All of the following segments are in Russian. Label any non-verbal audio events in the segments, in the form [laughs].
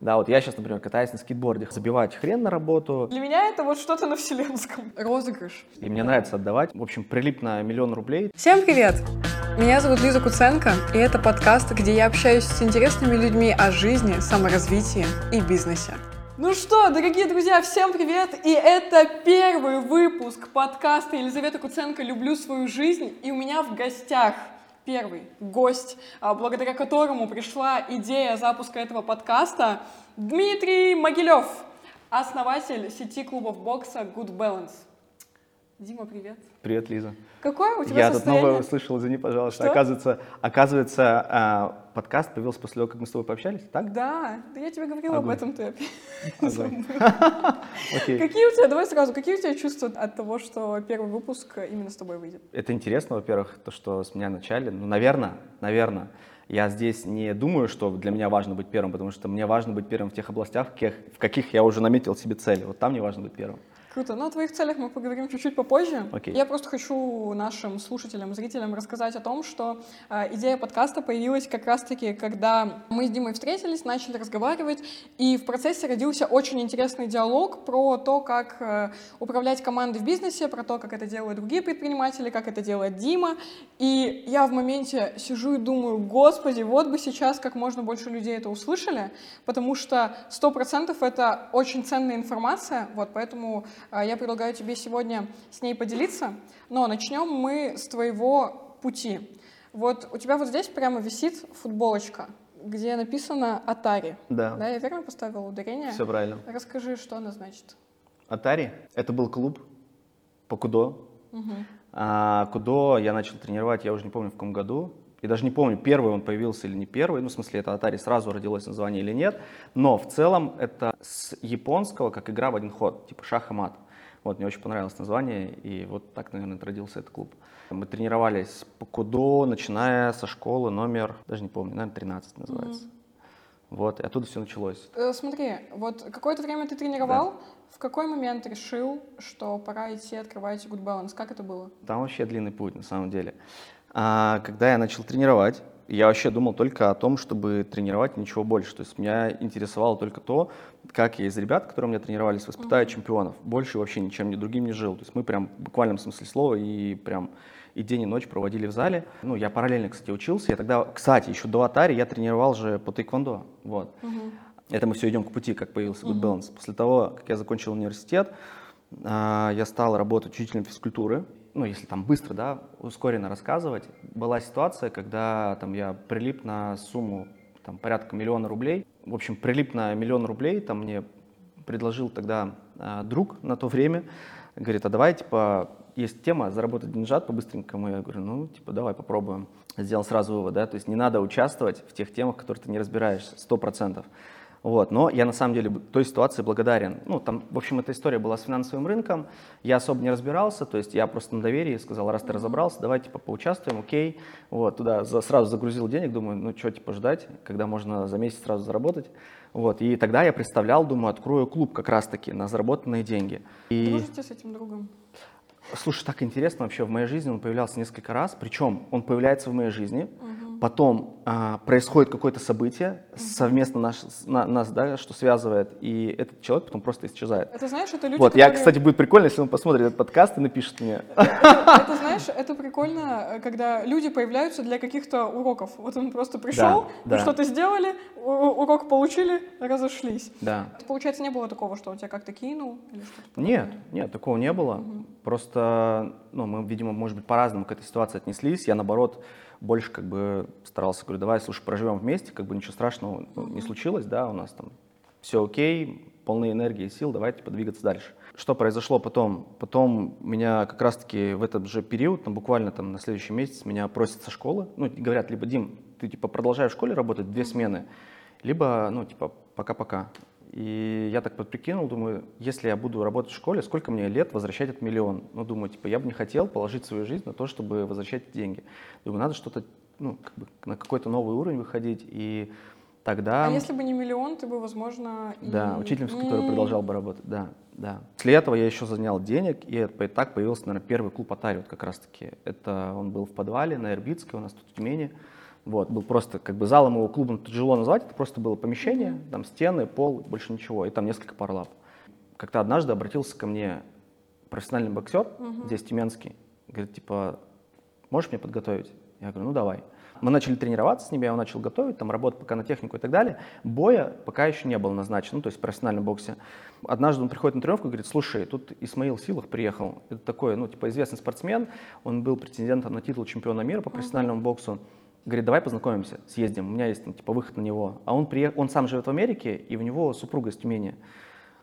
Да, вот я сейчас, например, катаюсь на скейтборде, забивать хрен на работу, Для меня это вот что-то на вселенском. [laughs] Розыгрыш. и мне нравится отдавать. В общем, прилип на миллион рублей. Всем привет! Меня зовут Лиза Куценко, и это подкаст, где я общаюсь с интересными людьми о жизни, саморазвитии и бизнесе. Ну что, дорогие друзья, всем привет! И это первый выпуск подкаста Елизавета Куценко «Люблю свою жизнь». И у меня в гостях первый гость, а, благодаря которому пришла идея запуска этого подкаста, Дмитрий Могилев, основатель сети клубов бокса Good Balance. Дима, привет. Привет, Лиза. Какое у тебя Я тут состояние? новое услышал, извини, пожалуйста. Что? Оказывается, оказывается, а, подкаст появился после того, как мы с тобой пообщались, так? Да, да я тебе говорила об Огонь. этом, ты [laughs] Огонь. [laughs] Какие у тебя, давай сразу, какие у тебя чувства от того, что первый выпуск именно с тобой выйдет? Это интересно, во-первых, то, что с меня начали. Ну, наверное, наверное. Я здесь не думаю, что для меня важно быть первым, потому что мне важно быть первым в тех областях, в каких я уже наметил себе цели. Вот там мне важно быть первым. Круто. Ну, о твоих целях мы поговорим чуть-чуть попозже. Окей. Я просто хочу нашим слушателям, зрителям рассказать о том, что э, идея подкаста появилась как раз-таки, когда мы с Димой встретились, начали разговаривать, и в процессе родился очень интересный диалог про то, как э, управлять командой в бизнесе, про то, как это делают другие предприниматели, как это делает Дима. И я в моменте сижу и думаю, господи, вот бы сейчас как можно больше людей это услышали, потому что 100% это очень ценная информация, вот, поэтому я предлагаю тебе сегодня с ней поделиться. Но начнем мы с твоего пути. Вот у тебя вот здесь прямо висит футболочка, где написано «Атари». Да, Да, я верно поставила ударение? все правильно. Расскажи, что она значит. Атари — это был клуб по кудо. Мгм. А кудо я начал тренировать, я уже не помню в каком году. И даже не помню, первый он появился или не первый. Ну, в смысле, это Атари сразу родилось название или нет. Но в целом это с японского, как игра в один ход, типа шах и мат. Вот, мне очень понравилось название, и вот так, наверное, родился этот клуб. Мы тренировались по кудо, начиная со школы номер, даже не помню, наверное, 13 называется. Вот, и оттуда все началось. Э, Смотри, вот какое-то время ты тренировал, в какой момент решил, что пора идти открывать Good Balance? Как это было? Там вообще длинный путь, на самом деле. А, когда я начал тренировать, я вообще думал только о том, чтобы тренировать ничего больше. То есть меня интересовало только то, как я из ребят, которые у меня тренировались, воспитаю чемпионов. Больше вообще ничем ни другим не жил. То есть мы прям в буквальном смысле слова и прям и день, и ночь проводили в зале. Ну, я параллельно, кстати, учился. Я тогда, кстати, еще до Атари я тренировал же по тайквондо. Вот. Мгм. Это мы все идем к пути, как появился Good Balance. После того, как я закончил университет, а, я стал работать учителем физкультуры. Ну, если там быстро, да, ускоренно рассказывать, была ситуация, когда там я прилип на сумму там порядка миллиона рублей. В общем, прилип на миллион рублей, там мне предложил тогда а, друг на то время, говорит, а давай, типа, есть тема заработать деньжат по-быстренькому. Я говорю, ну, типа, давай попробуем. Сделал сразу вывод, да, то есть не надо участвовать в тех темах, в которых ты не разбираешься, сто процентов. Вот, но я на самом деле той ситуации благодарен. Ну, там, в общем, эта история была с финансовым рынком, я особо не разбирался, то есть я просто на доверии сказал, раз ты разобрался, давай, типа, поучаствуем, окей. Вот, туда за- сразу загрузил денег, думаю, ну, что, типа, ждать, когда можно за месяц сразу заработать. Вот, и тогда я представлял, думаю, открою клуб как раз-таки на заработанные деньги. И... Дружите с этим другом? Слушай, так интересно вообще, в моей жизни он появлялся несколько раз, причем он появляется в моей жизни, потом а, происходит какое-то событие совместно наш, на- нас, да, что связывает, и этот человек потом просто исчезает. Это знаешь, это люди, вот, я, которые- кстати, будет прикольно, если он посмотрит этот подкаст и напишет мне. [laughs] Это, знаешь, это прикольно, когда люди появляются для каких-то уроков. Вот он просто пришел, да. вы что-то сделали, урок получили, разошлись. Да. Получается, не было такого, что он тебя как-то кинул или что-то Нет, нет, такого не было. Просто, ну, мы, видимо, может быть, по-разному к этой ситуации отнеслись. Я, наоборот, больше как бы старался, говорю, давай, слушай, проживем вместе, как бы ничего страшного ну, не случилось, да, у нас там все окей, полные энергии и сил, давайте подвигаться дальше. Что произошло потом? Потом меня как раз-таки в этот же период, там, буквально там на следующий месяц, меня просят со школы, ну, говорят, либо, Дим, ты, типа, продолжаешь в школе работать, две смены, либо, ну, типа, пока-пока. И я так подприкинул, думаю, если я буду работать в школе, сколько мне лет возвращать этот миллион? Ну, думаю, типа, я бы не хотел положить свою жизнь на то, чтобы возвращать деньги. Думаю, надо что-то, ну, как бы на какой-то новый уровень выходить. И тогда... А если бы не миллион, ты бы, возможно... и- Да, учителем, с которым продолжал бы работать, да, да. После этого я еще занял денег, и так появился, наверное, первый клуб Атари, вот как раз-таки. Это он был в подвале на Ирбитской, у нас тут в Тюмени. Вот, был просто как бы залом его клубом тяжело назвать, это просто было помещение, mm-hmm. там стены, пол, больше ничего, и там несколько пар лап. Как-то однажды обратился ко мне профессиональный боксер, mm-hmm. здесь Тюменский, говорит, типа, можешь мне подготовить? Я говорю, ну давай. Мы начали тренироваться с ним, я его начал готовить, там работать пока на технику и так далее. Боя пока еще не было назначено, ну, то есть в профессиональном боксе. Однажды он приходит на тренировку и говорит, слушай, тут Исмаил Силах приехал. Это такой, ну, типа известный спортсмен, он был претендентом на титул чемпиона мира по профессиональному боксу. Говорит, давай познакомимся, съездим, у меня есть типа выход на него. А он, приех... он сам живет в Америке, и у него супруга из Тюмени.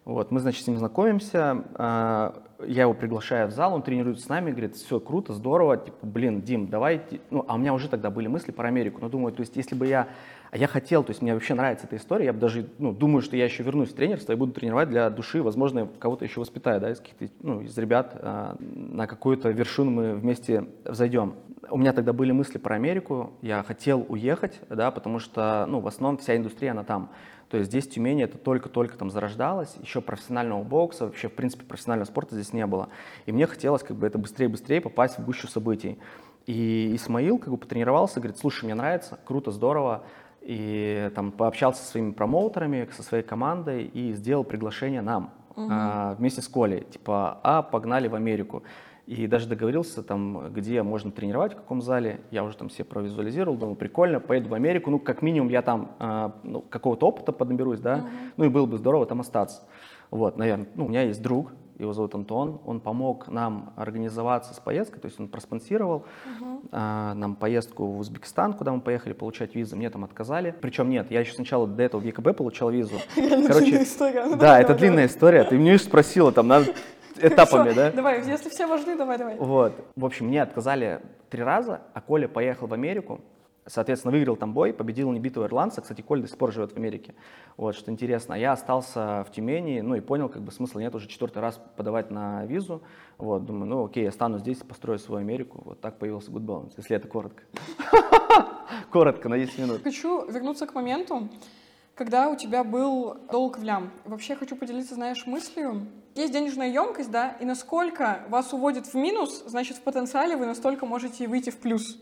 Вот, мы, значит, с ним знакомимся, э, я его приглашаю в зал, он тренируется с нами, говорит, все круто, здорово, типа, блин, Дим, давай, ну, а у меня уже тогда были мысли про Америку, но думаю, то есть, если бы я, а я хотел, то есть, мне вообще нравится эта история, я бы даже, ну, думаю, что я еще вернусь в тренерство и буду тренировать для души, возможно, кого-то еще воспитаю, да, из каких-то, ну, из ребят, э, на какую-то вершину мы вместе взойдем. У меня тогда были мысли про Америку, я хотел уехать, да, потому что, ну, в основном вся индустрия, она там. То есть здесь в Тюмени это только-только там зарождалось, еще профессионального бокса, вообще, в принципе, профессионального спорта здесь не было. И мне хотелось как бы это быстрее-быстрее попасть в гущу событий. И Исмаил как бы потренировался, говорит, слушай, мне нравится, круто, здорово. И там пообщался со своими промоутерами, со своей командой и сделал приглашение нам угу. а, вместе с Колей. Типа, а, погнали в Америку. И даже договорился там, где можно тренировать, в каком зале. Я уже там себе провизуализировал, думаю, прикольно, поеду в Америку. Ну, как минимум, я там э, ну, какого-то опыта поднаберусь, да. Uh-huh. Ну, и было бы здорово там остаться. Вот, наверное. Ну, у меня есть друг, его зовут Антон, он помог нам организоваться с поездкой, то есть он проспонсировал uh-huh. а, нам поездку в Узбекистан, куда мы поехали получать визу, мне там отказали. Причем нет, я еще сначала до этого в ЕКБ получал визу. [laughs] Короче. [laughs] Да, это длинная история. Ты мне спросила, там надо этапами, да? Давай, если все важны, давай, давай. Вот. В общем, мне отказали три раза, а Коля поехал в Америку, соответственно, выиграл там бой, победил небитого ирландца. Кстати, Коля до сих пор живет в Америке. Вот, что интересно. А я остался в Тюмени, ну и понял, как бы смысла нет уже четвертый раз подавать на визу. Вот, думаю, ну окей, я стану здесь, построю свою Америку. Вот так появился Good Balance, если это коротко. [laughs] Коротко, на 10 минут. Хочу вернуться к моменту, когда у тебя был долг в лям. Вообще хочу поделиться, знаешь, мыслью. Есть денежная емкость, да, и насколько вас уводит в минус, значит, в потенциале вы настолько можете выйти в плюс.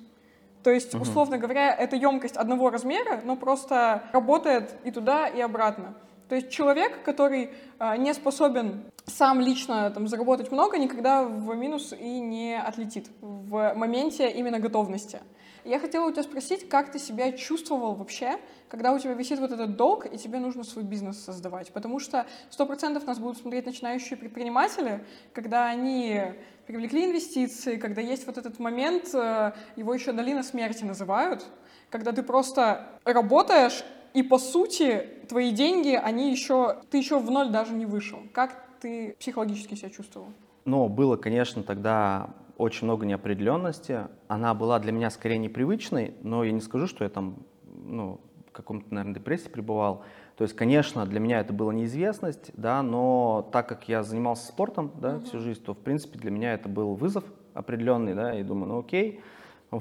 То есть, условно говоря, это емкость одного размера, но просто работает и туда, и обратно. То есть человек, который э, не способен сам лично там, заработать много, никогда в минус и не отлетит в моменте именно готовности. Я хотела у тебя спросить, как ты себя чувствовал вообще, когда у тебя висит вот этот долг, и тебе нужно свой бизнес создавать. Потому что сто процентов нас будут смотреть начинающие предприниматели, когда они привлекли инвестиции, когда есть вот этот момент, э, его еще долина смерти называют, когда ты просто работаешь, и по сути твои деньги, они еще, ты еще в ноль даже не вышел. Как ты психологически себя чувствовал? Ну, было, конечно, тогда очень много неопределенности. Она была для меня скорее непривычной, но я не скажу, что я там ну, в каком-то, наверное, депрессии пребывал. То есть, конечно, для меня это была неизвестность, да, но так как я занимался спортом да, mm-hmm. всю жизнь, то, в принципе, для меня это был вызов определенный, да, и думаю, ну окей,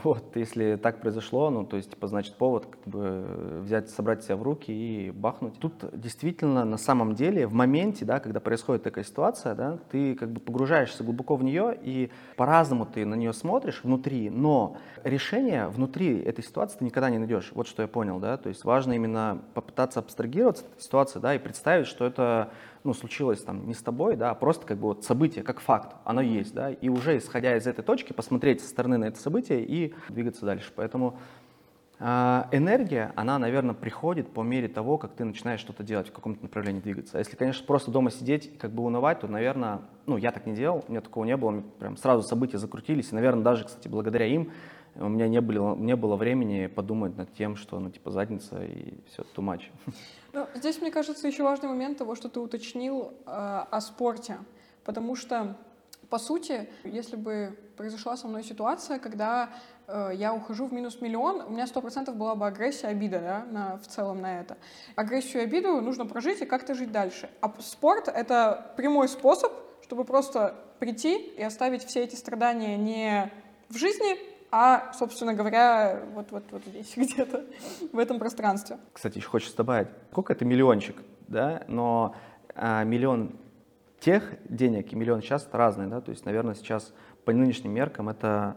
вот, если так произошло, ну, то есть, типа, значит, повод как бы взять, собрать себя в руки и бахнуть. Тут действительно, на самом деле, в моменте, да, когда происходит такая ситуация, да, ты как бы погружаешься глубоко в нее, и по-разному ты на нее смотришь внутри, но решение внутри этой ситуации ты никогда не найдешь. Вот что я понял, да, то есть важно именно попытаться абстрагироваться от ситуации, да, и представить, что это ну, случилось там не с тобой, да, а просто как бы вот событие, как факт, оно есть, да, и уже исходя из этой точки посмотреть со стороны на это событие и двигаться дальше. Поэтому э, энергия, она, наверное, приходит по мере того, как ты начинаешь что-то делать, в каком-то направлении двигаться. А если, конечно, просто дома сидеть и как бы унывать, то, наверное, ну, я так не делал, у меня такого не было, прям сразу события закрутились, и, наверное, даже, кстати, благодаря им у меня не было, не было времени подумать над тем, что, ну, типа, задница и все, too. Ну, здесь, мне кажется, еще важный момент того, что ты уточнил э, о спорте, потому что, по сути, если бы произошла со мной ситуация, когда э, я ухожу в минус миллион, у меня сто процентов была бы агрессия, обида, да, на, в целом на это. Агрессию и обиду нужно прожить и как-то жить дальше. А спорт — это прямой способ, чтобы просто прийти и оставить все эти страдания не в жизни, а, собственно говоря, вот, вот, вот здесь [laughs] где-то, в этом пространстве. Кстати, еще хочется добавить, сколько это миллиончик, да, но а, миллион тех денег и миллион сейчас разные, да, то есть, наверное, сейчас по нынешним меркам это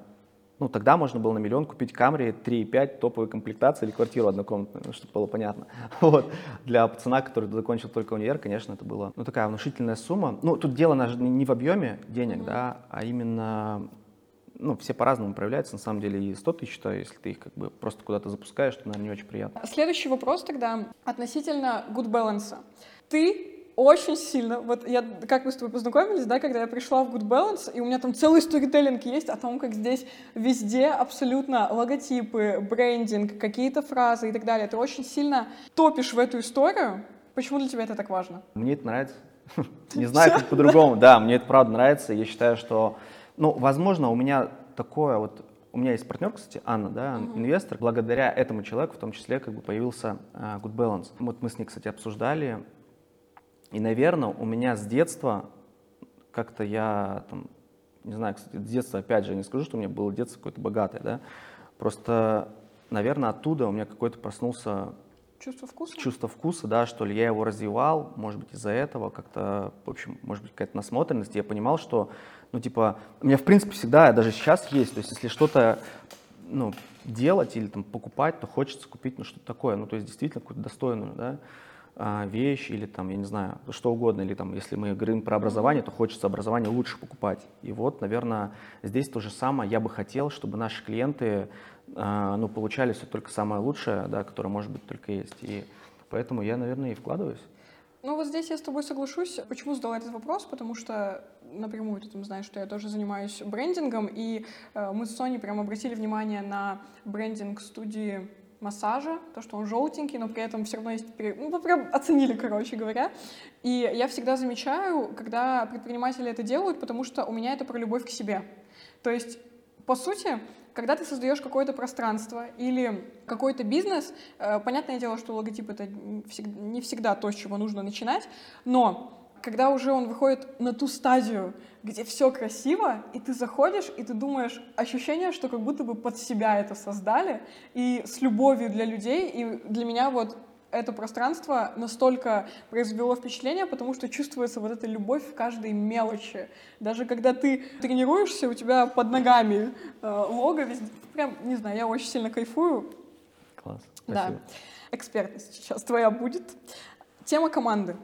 Ну, тогда можно было на миллион купить Camry 3,5 топовой комплектации или квартиру однокомнатную, ну, чтобы было понятно. [laughs] Вот. Для пацана, который закончил только универ, конечно, это была ну, такая внушительная сумма. Ну, тут дело не в объеме денег, mm-hmm. да, а именно ну, все по-разному проявляются, на самом деле, и 100 тысяч, что если ты их как бы просто куда-то запускаешь, то, наверное, не очень приятно. Следующий вопрос тогда относительно good balance. Ты очень сильно, вот я, как мы с тобой познакомились, да, когда я пришла в Good Balance, и у меня там целый сторителлинг есть о том, как здесь везде абсолютно логотипы, брендинг, какие-то фразы и так далее. Ты очень сильно топишь в эту историю. Почему для тебя это так важно? Мне это нравится. [laughs] Не знаю, как по-другому. Да, мне это правда нравится. Я считаю, что, ну, возможно, у меня такое вот у меня есть партнер, кстати, Анна, да, uh-huh. инвестор. Благодаря этому человеку, в том числе, как бы появился uh, Good Balance. Вот мы с ней, кстати, обсуждали и, наверное, у меня с детства как-то я там, не знаю, кстати, с детства, опять же, не скажу, что у меня было детство какое-то богатое, да, просто, наверное, оттуда у меня какой-то проснулся Чувство вкуса? Чувство вкуса, да, что ли, я его развивал, может быть, из-за этого как-то, в общем, может быть, какая-то насмотренность. Я понимал, что, ну, типа, у меня, в принципе, всегда, даже сейчас есть, то есть, если что-то, ну, делать или там покупать, то хочется купить, ну, что-то такое, ну, то есть, действительно, какую-то достойную, да, а, вещь или там, я не знаю, что угодно, или там, если мы говорим про образование, то хочется образование лучше покупать. И вот, наверное, здесь то же самое. Я бы хотел, чтобы наши клиенты, а, ну, получали все только самое лучшее, да, которое, может быть, только есть. И поэтому я, наверное, и вкладываюсь. Ну вот здесь я с тобой соглашусь. Почему задала этот вопрос? Потому что напрямую ты там знаешь, что я тоже занимаюсь брендингом, и э, мы с Соней прям обратили внимание на брендинг студии массажа, то, что он желтенький, но при этом все равно есть... Ну, прям оценили, короче говоря. И я всегда замечаю, когда предприниматели это делают, потому что у меня это про любовь к себе. То есть, по сути, когда ты создаешь какое-то пространство или какой-то бизнес, э, понятное дело, что логотип — это не всегда то, с чего нужно начинать, но когда уже он выходит на ту стадию, где все красиво, и ты заходишь, и ты думаешь, ощущение, что как будто бы под себя это создали, и с любовью для людей, и для меня вот это пространство настолько произвело впечатление, потому что чувствуется вот эта любовь в каждой мелочи. Даже когда ты тренируешься, у тебя под ногами э, лого везде. Прям, не знаю, я очень сильно кайфую. Класс. Спасибо. Да. Экспертность сейчас твоя будет. Тема команды.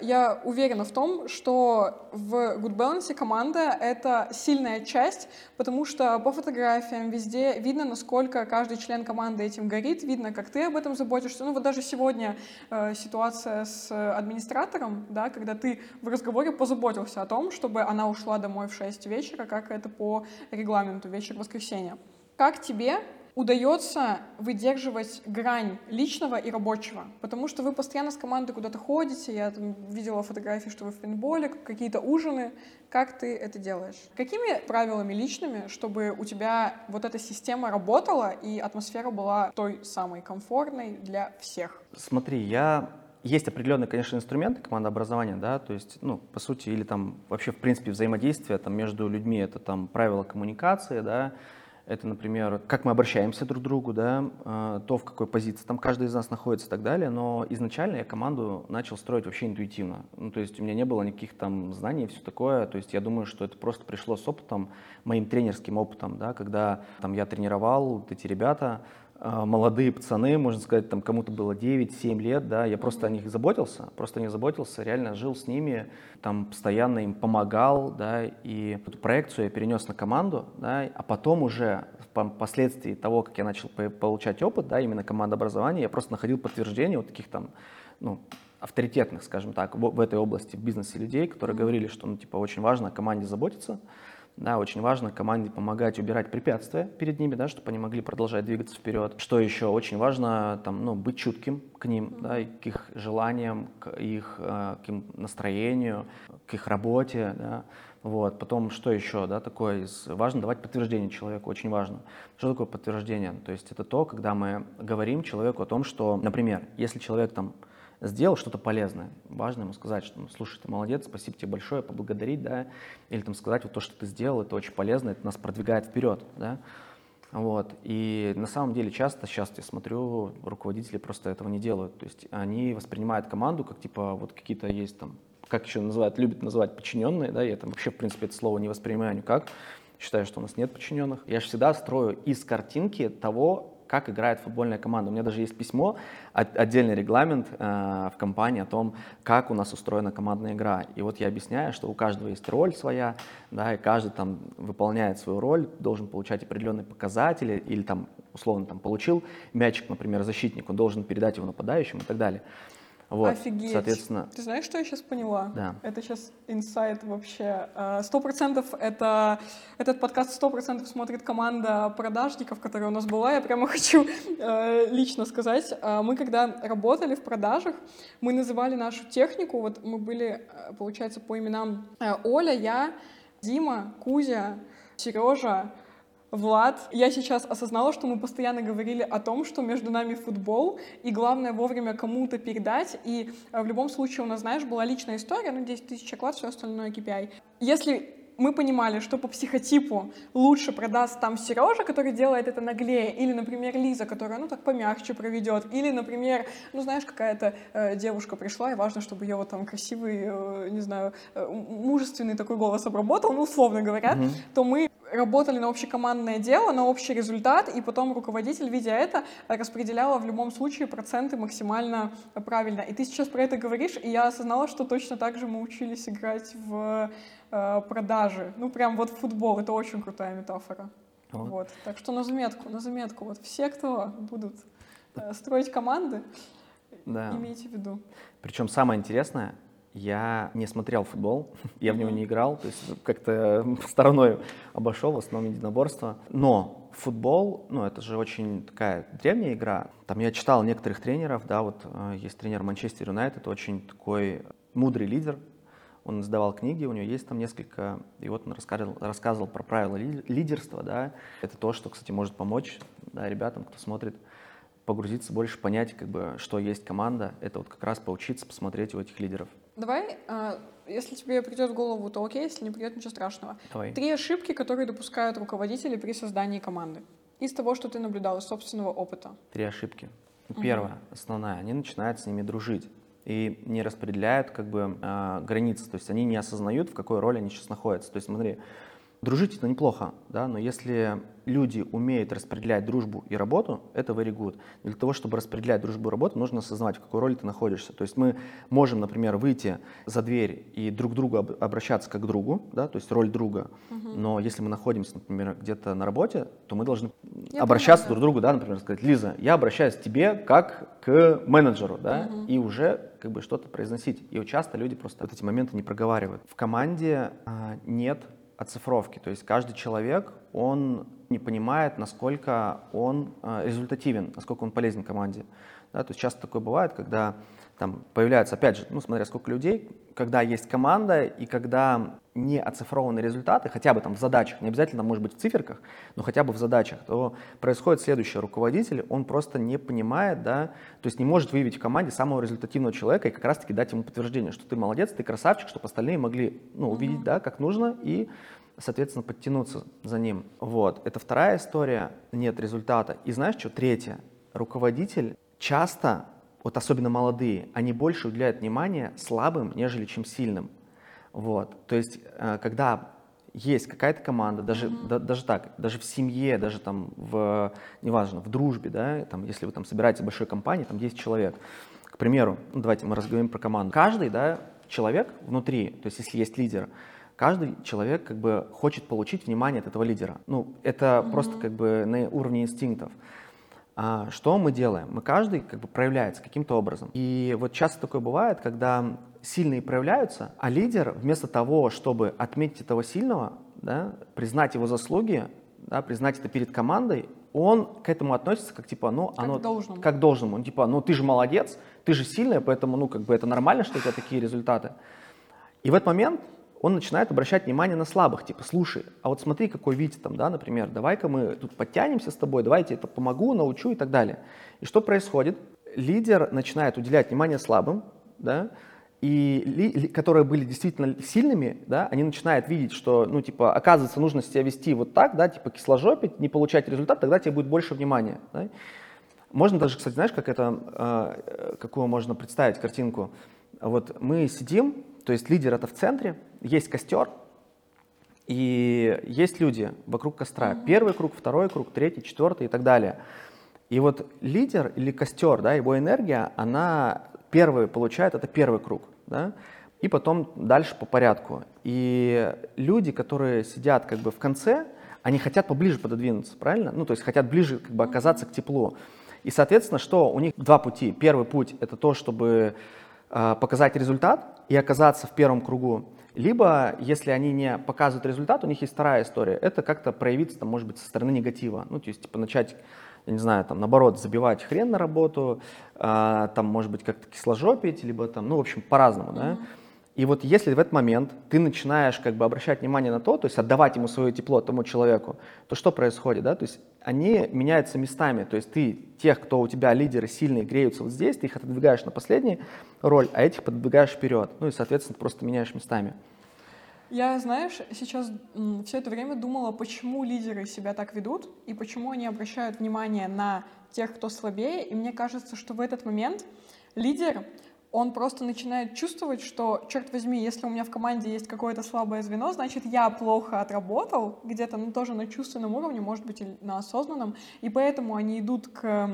Я уверена в том, что в Good Balance команда — это сильная часть, потому что по фотографиям везде видно, насколько каждый член команды этим горит, видно, как ты об этом заботишься. Ну вот даже сегодня э, ситуация с администратором, да, когда ты в разговоре позаботился о том, чтобы она ушла домой в 6 вечера, как это по регламенту, вечер воскресенья. Как тебе удается выдерживать грань личного и рабочего, потому что вы постоянно с командой куда-то ходите, я там видела фотографии, что вы в пейнтболе, какие-то ужины, как ты это делаешь? Какими правилами личными, чтобы у тебя вот эта система работала и атмосфера была той самой комфортной для всех? Смотри, я есть определенные, конечно, инструменты командообразования, да, то есть, ну, по сути, или там вообще, в принципе, взаимодействие там между людьми, это там правила коммуникации, да, это, например, как мы обращаемся друг к другу, да, а, то, в какой позиции там каждый из нас находится и так далее. Но изначально я команду начал строить вообще интуитивно. Ну, то есть у меня не было никаких там знаний и все такое. То есть я думаю, что это просто пришло с опытом, моим тренерским опытом, да, когда там я тренировал вот эти ребята, молодые пацаны, можно сказать, там кому-то было 9-7 лет, да, я просто о них заботился, просто о них заботился, реально жил с ними, там постоянно им помогал, да, и эту проекцию я перенес на команду, да, а потом уже впоследствии того, как я начал получать опыт, да, именно командообразования, я просто находил подтверждение вот таких там, ну, авторитетных, скажем так, в, в этой области, в бизнесе людей, которые говорили, что, ну, типа, очень важно о команде заботиться, да, очень важно команде помогать убирать препятствия перед ними, да, чтобы они могли продолжать двигаться вперед. Что еще очень важно, там, ну, быть чутким к ним, да, к их желаниям, к их, э, к им настроению, к их работе. Да. Вот. Потом, что еще да, такое? Важно давать подтверждение человеку, очень важно. Что такое подтверждение? То есть это то, когда мы говорим человеку о том, что, например, если человек там сделал что-то полезное. Важно ему сказать, что, ну, слушай, ты молодец, спасибо тебе большое, поблагодарить, да, или там сказать, вот то, что ты сделал, это очень полезно, это нас продвигает вперед, да. Вот. И на самом деле часто, сейчас я смотрю, руководители просто этого не делают. То есть они воспринимают команду как типа вот какие-то есть там, как еще называют, любят называть подчиненные, да, я там вообще, в принципе, это слово не воспринимаю никак. считаю, что у нас нет подчиненных. Я же всегда строю из картинки того, как играет футбольная команда. У меня даже есть письмо, отдельный регламент э, в компании о том, как у нас устроена командная игра. И вот я объясняю, что у каждого есть роль своя, да, и каждый там выполняет свою роль, должен получать определенные показатели, или там условно там получил мячик, например, защитник, он должен передать его нападающему и так далее. Вот, Офигеть. Соответственно... Ты знаешь, что я сейчас поняла? Да. Это сейчас инсайт вообще. А, сто процентов это... Этот подкаст сто процентов смотрит команда продажников, которая у нас была. Я прямо [laughs] хочу э, лично сказать. А, мы когда работали в продажах, мы называли нашу технику, вот мы были, э, получается, по именам э, Оля, я, Дима, Кузя, Сережа, Влад, я сейчас осознала, что мы постоянно говорили о том, что между нами футбол, и главное вовремя кому-то передать, и э, в любом случае у нас, знаешь, была личная история, ну, 10 тысяч оклад, все остальное KPI. Если мы понимали, что по психотипу лучше продаст там Сережа, который делает это наглее, или, например, Лиза, которая, ну, так помягче проведет, или, например, ну, знаешь, какая-то э, девушка пришла, и важно, чтобы ее вот там красивый, э, не знаю, э, мужественный такой голос обработал, ну, условно говоря, mm-hmm. то мы работали на общекомандное дело, на общий результат, и потом руководитель, видя это, распределяла в любом случае проценты максимально правильно. И ты сейчас про это говоришь, и я осознала, что точно так же мы учились играть в э, продажи. Ну, прям вот футбол, это очень крутая метафора. Вот. вот. Так что на заметку, на заметку. Вот все, кто будут э, строить команды, да. имейте в виду. Причем самое интересное, я не смотрел футбол, [laughs] я в него не играл, то есть как-то [laughs] стороной обошел, в основном единоборство. Но футбол, ну, это же очень такая древняя игра. Там я читал некоторых тренеров, да, вот э, есть тренер Манчестер Юнайтед, очень такой мудрый лидер, он издавал книги, у него есть там несколько, и вот он рассказывал, рассказывал про правила лидерства, да, это то, что, кстати, может помочь, да, ребятам, кто смотрит, погрузиться больше, понять, как бы, что есть команда, это вот как раз поучиться, посмотреть у этих лидеров. Давай, а, если тебе придет в голову, то окей, если не придет, ничего страшного. Давай. Три ошибки, которые допускают руководители при создании команды. Из того, что ты наблюдал, из собственного опыта. Три ошибки. Первая, угу. основная, они начинают с ними дружить и не распределяют как бы э, границы, то есть они не осознают, в какой роли они сейчас находятся. То есть смотри, Дружить это неплохо, да, но если люди умеют распределять дружбу и работу, это very good. Для того, чтобы распределять дружбу и работу, нужно осознавать, в какой роли ты находишься. То есть мы можем, например, выйти за дверь и друг к другу обращаться как к другу, да, то есть роль друга. Угу. Но если мы находимся, например, где-то на работе, то мы должны я обращаться понимаю, друг к другу, да, например, сказать, Лиза, я обращаюсь к тебе как к менеджеру, да, угу. и уже как бы что-то произносить. И часто люди просто вот эти моменты не проговаривают. В команде а, нет оцифровки. То есть каждый человек, он не понимает, насколько он э, результативен, насколько он полезен команде. Да, то есть часто такое бывает, когда там появляется, опять же, ну, смотря сколько людей, когда есть команда и когда не оцифрованы результаты, хотя бы там в задачах, не обязательно может быть в циферках, но хотя бы в задачах, то происходит следующее. Руководитель, он просто не понимает, да, то есть не может выявить в команде самого результативного человека и как раз-таки дать ему подтверждение, что ты молодец, ты красавчик, чтобы остальные могли, ну, увидеть, mm-hmm. да, как нужно и соответственно, подтянуться за ним. Вот. Это вторая история, нет результата. И знаешь что, третье. Руководитель часто вот особенно молодые, они больше уделяют внимание слабым, нежели чем сильным. Вот. То есть, э, когда есть какая-то команда, даже, mm-hmm. да, даже так, даже в семье, даже там в, неважно, в дружбе, да, там, если вы там собираетесь в большой компании, там 10 человек, к примеру, ну, давайте мы разговариваем про команду. Каждый, да, человек внутри, то есть если есть лидер, каждый человек как бы хочет получить внимание от этого лидера. Ну, это mm-hmm. просто как бы на уровне инстинктов. А что мы делаем? Мы каждый как бы проявляется каким-то образом. И вот часто такое бывает, когда сильные проявляются, а лидер вместо того, чтобы отметить этого сильного, да, признать его заслуги, да, признать это перед командой, он к этому относится как типа, ну, как оно должному. как должному. Он типа, ну, ты же молодец, ты же сильная, поэтому, ну, как бы это нормально, что у тебя такие результаты. И в этот момент он начинает обращать внимание на слабых, типа, слушай, а вот смотри, какой Витя там, да, например, давай-ка мы тут подтянемся с тобой, давай я тебе это помогу, научу и так далее. И что происходит? Лидер начинает уделять внимание слабым, да, и ли, которые были действительно сильными, да, они начинают видеть, что, ну, типа, оказывается, нужно себя вести вот так, да, типа, кисложопить, не получать результат, тогда тебе будет больше внимания, да. Можно даже, кстати, знаешь, как это, э, какую можно представить картинку? Вот мы сидим, то есть лидер это в центре, есть костер, И есть люди вокруг костра. Mm-hmm. Первый круг, второй круг, третий, четвертый и так далее. И вот лидер или костер, да, его энергия, она первый получает, это первый круг, да, и потом дальше по порядку. И люди, которые сидят как бы в конце, они хотят поближе пододвинуться, правильно? Ну, то есть хотят ближе как бы оказаться к теплу. И, соответственно, что у них два пути. Первый путь — это то, чтобы э, показать результат и оказаться в первом кругу. Либо, если они не показывают результат, у них есть вторая история. Это как-то проявиться, там, может быть, со стороны негатива. Ну, то есть, типа, начать, я не знаю, там, наоборот, забивать хрен на работу, э, там, может быть, как-то кисложопить, либо там, ну, в общем, по-разному, mm-hmm. да. И вот если в этот момент ты начинаешь как бы обращать внимание на то, то есть отдавать ему свое тепло тому человеку, то что происходит, да? То есть они меняются местами, то есть ты тех, кто у тебя лидеры сильные, греются вот здесь, ты их отодвигаешь на последнюю роль, а этих подвигаешь вперед, ну и, соответственно, просто меняешь местами. Я, знаешь, сейчас все это время думала, почему лидеры себя так ведут и почему они обращают внимание на тех, кто слабее, и мне кажется, что в этот момент лидер он просто начинает чувствовать, что, черт возьми, если у меня в команде есть какое-то слабое звено, значит, я плохо отработал, где-то ну, тоже на чувственном уровне, может быть, и на осознанном, и поэтому они идут к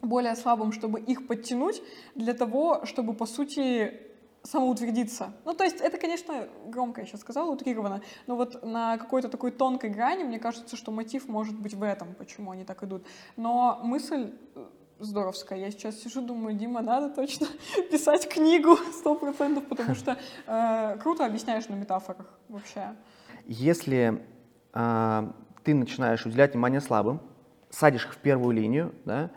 более слабым, чтобы их подтянуть, для того, чтобы, по сути, самоутвердиться. Ну, то есть это, конечно, громко я сейчас сказала, утрированно, но вот на какой-то такой тонкой грани, мне кажется, что мотив может быть в этом, почему они так идут. Но мысль здоровская. Я сейчас сижу, думаю, Дима, надо точно [laughs] писать книгу [laughs] сто процентов, потому что э, круто объясняешь на метафорах вообще. Если э, ты начинаешь уделять внимание слабым, садишь их в первую линию, да,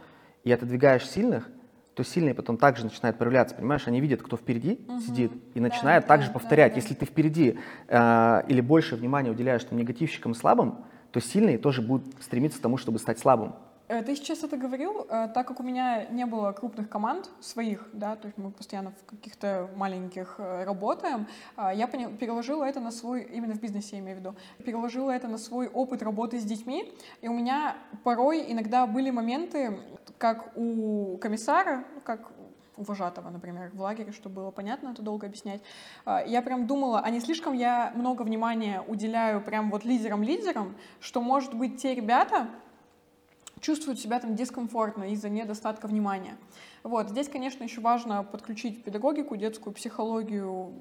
и отодвигаешь сильных, то сильные потом также начинают проявляться, понимаешь? Они видят, кто впереди угу. сидит, и начинают да, также да, повторять. Да, да. Если ты впереди э, или больше внимания уделяешь там, негативщикам и слабым, то сильные тоже будут стремиться к тому, чтобы стать слабым. Э, ты сейчас это говорил, э, так как у меня не было крупных команд своих, да, то есть мы постоянно в каких-то маленьких э, работаем, я переложила это на свой, именно в бизнесе я имею в виду, переложила это на свой опыт работы с детьми, и у меня порой иногда были моменты, как у комиссара, как у вожатого, например, в лагере, чтобы было понятно, это долго объяснять. Я прям думала, а не слишком я много внимания уделяю прям вот лидерам-лидерам, что, может быть, те ребята, чувствуют себя там дискомфортно из-за недостатка внимания. Вот. Здесь, конечно, еще важно подключить педагогику, детскую психологию,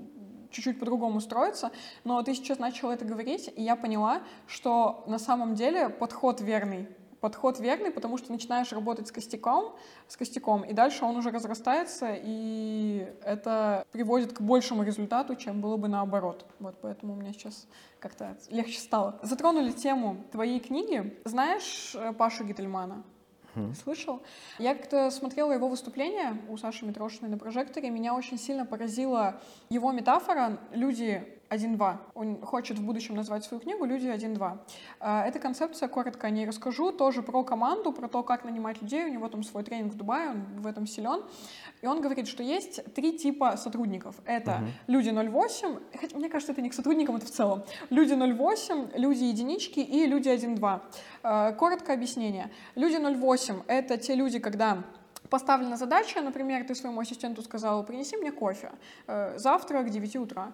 чуть-чуть по-другому строиться, но ты сейчас начала это говорить, и я поняла, что на самом деле подход верный подход верный, потому что начинаешь работать с костяком, с костяком, и дальше он уже разрастается, и это приводит к большему результату, чем было бы наоборот. Вот поэтому у меня сейчас как-то легче стало. Затронули тему твоей книги. Знаешь э, Пашу Гительмана? Слышал? Я как-то смотрела его выступление у Саши Митрошиной на прожекторе, меня очень сильно поразила его метафора «люди 1-2». Он хочет в будущем назвать свою книгу «Люди 1-2». А, эта концепция, коротко о ней расскажу, тоже про команду, про то, как нанимать людей. У него там свой тренинг в Дубае, он в этом силен. И он говорит, что есть три типа сотрудников. Это uh-huh. люди 0,8, хотя мне кажется, это не к сотрудникам, это в целом. Люди 0,8, люди единички и люди 1,2. А, коротко объяснение. Люди 0,8 — это те люди, когда поставлена задача, например, ты своему ассистенту сказал, принеси мне кофе э, завтра к 9 утра.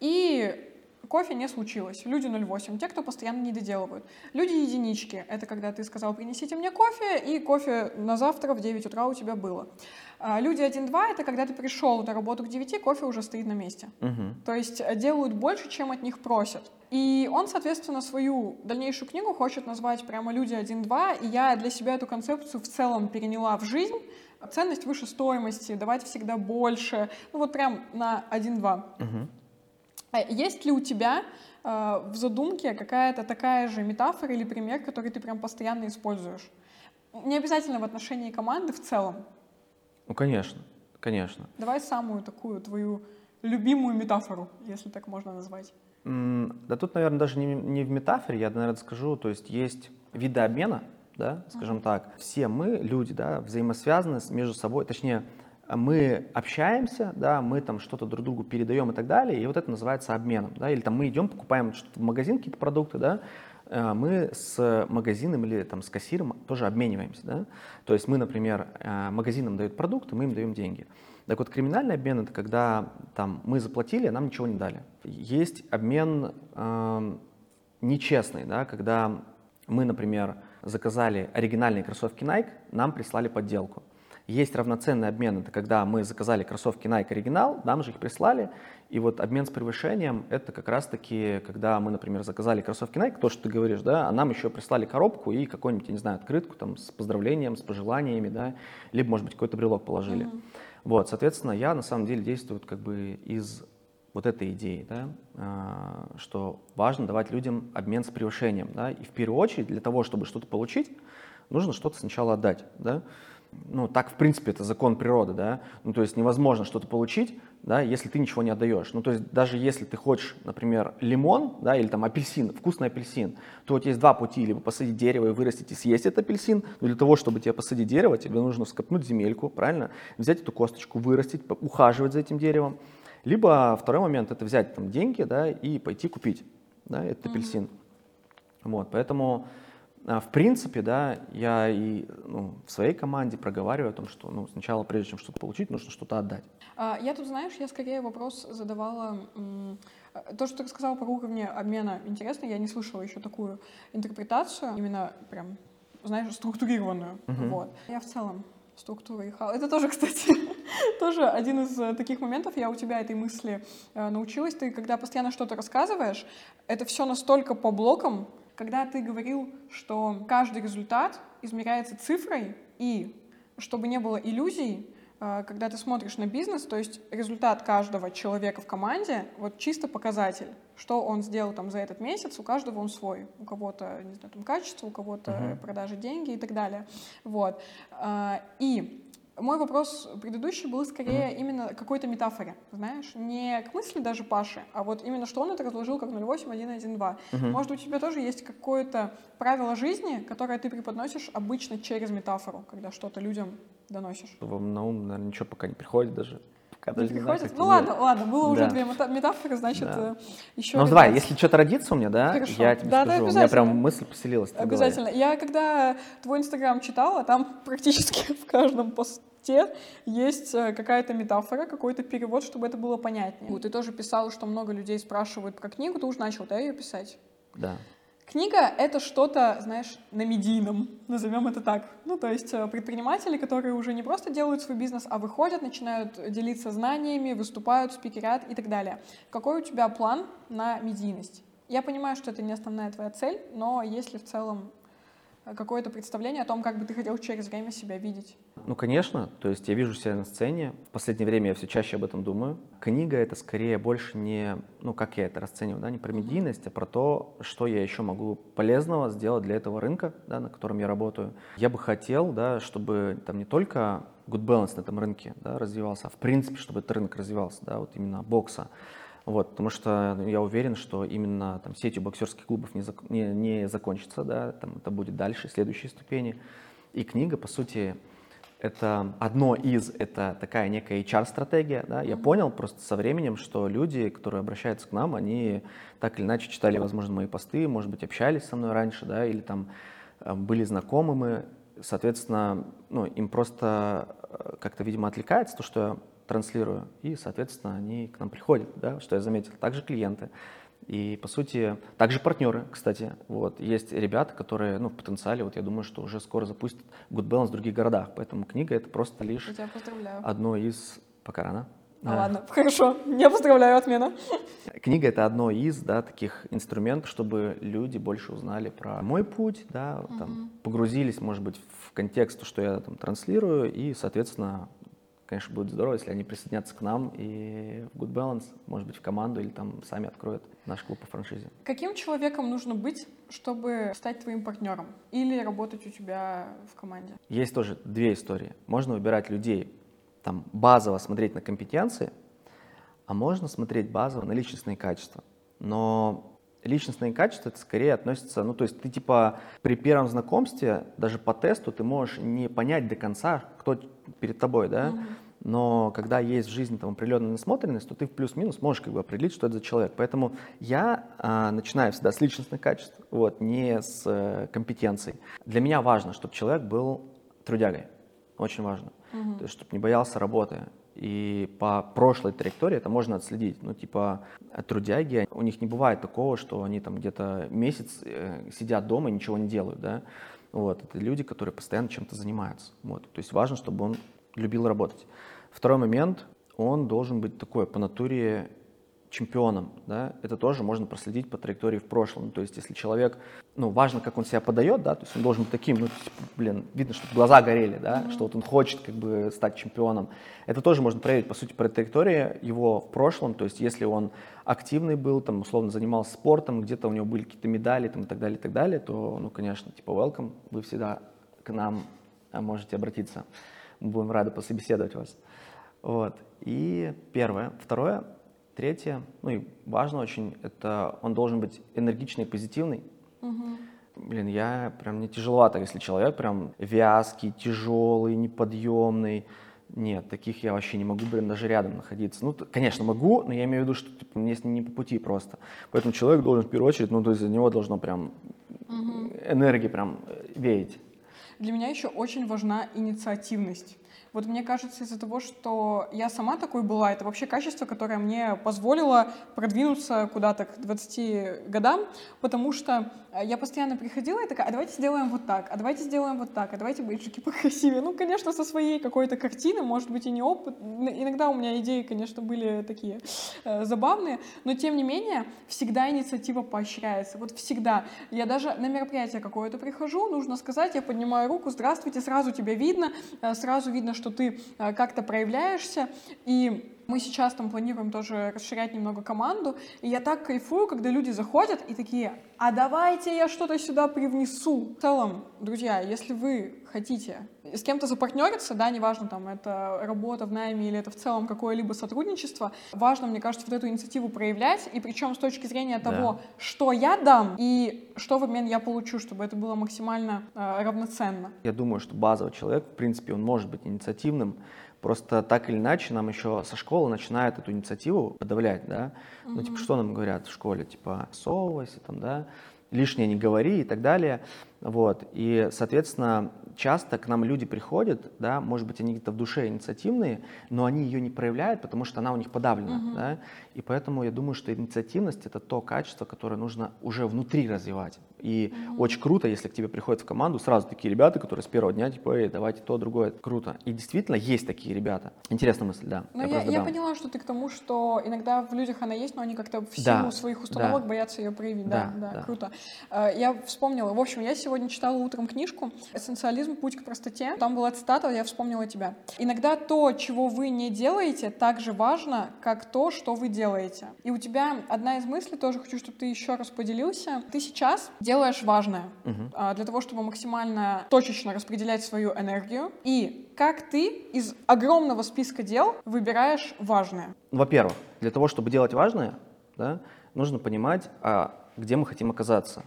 И кофе не случилось. Люди 0,8, те, кто постоянно не доделывают. Люди единички, это когда ты сказал, принесите мне кофе, и кофе на завтра в 9 утра у тебя было. А люди 1-2 это когда ты пришел на работу к 9, кофе уже стоит на месте. Угу. То есть э, делают больше, чем от них просят. И он, соответственно, свою дальнейшую книгу хочет назвать прямо «Люди 1-2», и я для себя эту концепцию в целом переняла в жизнь. Ценность выше стоимости, давать всегда больше, ну вот прям на 1-2. Угу. Есть ли у тебя э, в задумке какая-то такая же метафора или пример, который ты прям постоянно используешь? Не обязательно в отношении команды в целом. Ну, конечно, конечно. Давай самую такую твою любимую метафору, если так можно назвать. Да тут, наверное, даже не, не в метафоре, я, наверное, скажу, то есть есть виды обмена, да, скажем uh-huh. так. Все мы, люди, да, взаимосвязаны между собой, точнее, мы общаемся, да, мы там что-то друг другу передаем и так далее, и вот это называется обменом, да, или там мы идем, покупаем в магазин, какие-то продукты, да, э, мы с магазином или там с кассиром тоже обмениваемся, да, то есть мы, например, э, магазинам дают продукты, мы им даем деньги. Так вот, криминальный обмен — это когда там мы заплатили, а нам ничего не дали. Есть обмен э, нечестный, да, когда мы, например, заказали оригинальные кроссовки Nike, нам прислали подделку. Есть равноценный обмен, это когда мы заказали кроссовки Nike оригинал, нам же их прислали, и вот обмен с превышением — это как раз-таки, когда мы, например, заказали кроссовки Nike, то, что ты говоришь, да, а нам еще прислали коробку и какую-нибудь, я не знаю, открытку там с поздравлением, с пожеланиями, да, либо, может быть, какой-то брелок положили. Mm-hmm. Вот, соответственно, я на самом деле действую как бы из вот этой идеи, да, а, что важно давать людям обмен с превышением, да, и в первую очередь для того, чтобы что-то получить, нужно что-то сначала отдать, да, ну, так, в принципе, это закон природы, да, ну, то есть невозможно что-то получить, да, если ты ничего не отдаешь. Ну, то есть даже если ты хочешь, например, лимон, да, или там апельсин, вкусный апельсин, то вот есть два пути, либо посадить дерево и вырастить и съесть этот апельсин, но для того, чтобы тебе посадить дерево, тебе нужно скопнуть земельку, правильно, взять эту косточку, вырастить, ухаживать за этим деревом, либо второй момент — это взять там деньги, да, и пойти купить, да, этот mm-hmm. апельсин. Вот, поэтому в принципе, да, я и ну, в своей команде проговариваю о том, что ну, сначала, прежде чем что-то получить, нужно что-то отдать. А, я тут, знаешь, я скорее вопрос задавала... То, что ты рассказал про уровни обмена, интересно, я не слышала еще такую интерпретацию, именно прям, знаешь, структурированную. Uh-huh. Вот. Я в целом структура и хаос. Это тоже, [laughs] кстати, тоже один из э, таких моментов. Я у тебя этой мысли э, научилась. Ты, когда постоянно что-то рассказываешь, это все настолько по блокам, когда ты говорил, что каждый результат измеряется цифрой, и чтобы не было иллюзий, э, когда ты смотришь на бизнес, то есть результат каждого человека в команде, вот чисто показатель, что он сделал там за этот месяц, у каждого он свой, у кого-то, не знаю, там качество, у кого-то uh-huh. продажи деньги и так далее, вот. Э, и мой вопрос предыдущий был скорее mm-hmm. именно какой-то метафоре, знаешь, не к мысли даже Паши, а вот именно что он это разложил как 0,8, Mm-hmm. Может, у тебя тоже есть какое-то правило жизни, которое ты преподносишь обычно через метафору, когда что-то людям доносишь? Вам на ум, наверное, ничего пока не приходит даже. Пока не приходит? Не знаю, ну ладно, ладно, было да. уже две метафоры, значит, да. Э, еще... Ну давай, если что-то родится у меня, да, Хорошо. я тебе да, скажу. Да, у меня прям мысль поселилась. Обязательно. Я когда твой инстаграм читала, там практически [laughs] в каждом посте есть э, какая-то метафора, какой-то перевод, чтобы это было понятнее. Ты тоже писал, что много людей спрашивают про книгу, ты уже начал, да, ее писать? Да. Книга — это что-то, знаешь, на медийном, назовем это так. Ну, то есть э, предприниматели, которые уже не просто делают свой бизнес, а выходят, начинают делиться знаниями, выступают, спикерят и так далее. Какой у тебя план на медийность? Я понимаю, что это не основная твоя цель, но если в целом какое-то представление о том, как бы ты хотел через время себя видеть? Ну, конечно. То есть я вижу себя на сцене. В последнее время я все чаще об этом думаю. Книга — это скорее больше не, ну, как я это расцениваю, да, не про медийность, а про то, что я еще могу полезного сделать для этого рынка, да, на котором я работаю. Я бы хотел, да, чтобы там не только good balance на этом рынке да, развивался, а в принципе, чтобы этот рынок развивался, да, вот именно бокса. Вот, потому что ну, я уверен, что именно там, сетью боксерских клубов не, зак, не, не закончится, да, там, это будет дальше, следующие ступени. И книга, по сути, это одно из, это такая некая HR-стратегия. Да? Я понял просто со временем, что люди, которые обращаются к нам, они так или иначе читали, возможно, мои посты, может быть, общались со мной раньше, да, или там э, были знакомыми. Соответственно, ну, им просто э, как-то, видимо, отвлекается то, что я транслирую, и, соответственно, они к нам приходят, да, что я заметил. Также клиенты. И, по сути, также партнеры, кстати. Вот. Есть ребята, которые, ну, в потенциале, вот я думаю, что уже скоро запустят Good Balance в других городах. Поэтому книга — это просто лишь одно из... Пока рано. А, ладно, [laughs] хорошо. Я поздравляю, отмена. [laughs] Книга — это одно из, да, таких инструментов, чтобы люди больше узнали про мой путь, да, угу. там, погрузились, может быть, в контекст, что я там транслирую, и, соответственно, конечно, будет здорово, если они присоединятся к нам и в Good Balance, может быть, в команду или там сами откроют наш клуб по франшизе. Каким человеком нужно быть, чтобы стать твоим партнером или работать у тебя в команде? Есть тоже две истории. Можно выбирать людей, там базово смотреть на компетенции, а можно смотреть базово на личностные качества. Но личностные качества это скорее относится, ну то есть ты типа при первом знакомстве, даже по тесту, ты можешь не понять до конца, кто перед тобой, да, mm-hmm. но когда есть в жизни там определенная насмотренность, то ты в плюс-минус можешь как бы определить, что это за человек. Поэтому я а, начинаю всегда с личностных качеств, вот, не с э, компетенций. Для меня важно, чтобы человек был трудягой, очень важно, mm-hmm. то есть чтобы не боялся работы, И по прошлой траектории это можно отследить. Ну, типа, трудяги, у них не бывает такого, что они там где-то месяц э, сидят дома и ничего не делают, да. Вот, это люди, которые постоянно чем-то занимаются. Вот, то есть важно, чтобы он любил работать. Второй момент, он должен быть такой по натуре чемпионом, да, это тоже можно проследить по траектории в прошлом. То есть, если человек, ну, важно, как он себя подает, да, то есть он должен быть таким, ну, типа, блин, видно, что глаза горели, да, mm-hmm. что вот он хочет как бы стать чемпионом. Это тоже можно проверить, по сути, по траектории его в прошлом, то есть, если он активный был, там, условно, занимался спортом, где-то у него были какие-то медали, там, и так далее, и так далее, то, ну, конечно, типа, welcome, вы всегда к нам а, можете обратиться. Мы будем рады пособеседовать вас. Вот. И первое. Второе, Третье, ну и важно очень, это он должен быть энергичный и позитивный. Угу. Блин, я прям не тяжеловато, если человек прям вязкий, тяжелый, неподъемный. Нет, таких я вообще не могу, блин, даже рядом находиться. Ну, конечно, могу, но я имею в виду, что типа, мне с ним не по пути просто. Поэтому человек должен в первую очередь, ну, то есть за него должно прям угу. энергии прям э, веять. Для меня еще очень важна инициативность. Вот мне кажется, из-за того, что я сама такой была, это вообще качество, которое мне позволило продвинуться куда-то к 20 годам, потому что э, я постоянно приходила и такая, а давайте сделаем вот так, а давайте сделаем вот так, а давайте бейджики [laughs] покрасивее. Ну, конечно, со своей какой-то картины, может быть, и не опыт. Иногда у меня идеи, конечно, были такие э, забавные, но тем не менее всегда инициатива поощряется. Вот всегда. Я даже на мероприятие какое-то прихожу, нужно сказать, я поднимаю руку, здравствуйте, сразу тебя видно, э, сразу видно, что что ты э, как-то проявляешься, и мы сейчас там планируем тоже расширять немного команду, и я так кайфую, когда люди заходят и такие, а давайте я что-то сюда привнесу. В целом, друзья, если вы хотите с кем-то запартнериться, да, неважно, там, это работа в найме или это в целом какое-либо сотрудничество, важно, мне кажется, вот эту инициативу проявлять, и причем с точки зрения того, да. что я дам и что в обмен я получу, чтобы это было максимально э, равноценно. Я думаю, что базовый человек, в принципе, он может быть инициативным, Просто так или иначе нам еще со школы начинают эту инициативу подавлять, да. Mm-hmm. Ну, типа, что нам говорят в школе? Типа, совывайся там, да, лишнее не говори и так далее. Вот. И, соответственно, часто к нам люди приходят, да, может быть, они где-то в душе инициативные, но они ее не проявляют, потому что она у них подавлена, uh-huh. да, и поэтому я думаю, что инициативность — это то качество, которое нужно уже внутри развивать. И uh-huh. очень круто, если к тебе приходят в команду сразу такие ребята, которые с первого дня, типа, эй, давайте то, другое, это круто. И действительно есть такие ребята. Интересная мысль, да. Но я, я, я поняла, что ты к тому, что иногда в людях она есть, но они как-то в силу да. своих установок да. боятся ее проявить. Да, да, да, да, круто. Э, я вспомнила, в общем, я сегодня читала утром книжку «Эссенциализм. Путь к простоте». Там была цитата, я вспомнила тебя. «Иногда то, чего вы не делаете, так же важно, как то, что вы делаете». И у тебя одна из мыслей, тоже хочу, чтобы ты еще раз поделился. Ты сейчас делаешь важное угу. для того, чтобы максимально точечно распределять свою энергию. И как ты из огромного списка дел выбираешь важное? Во-первых, для того, чтобы делать важное, да, нужно понимать, а где мы хотим оказаться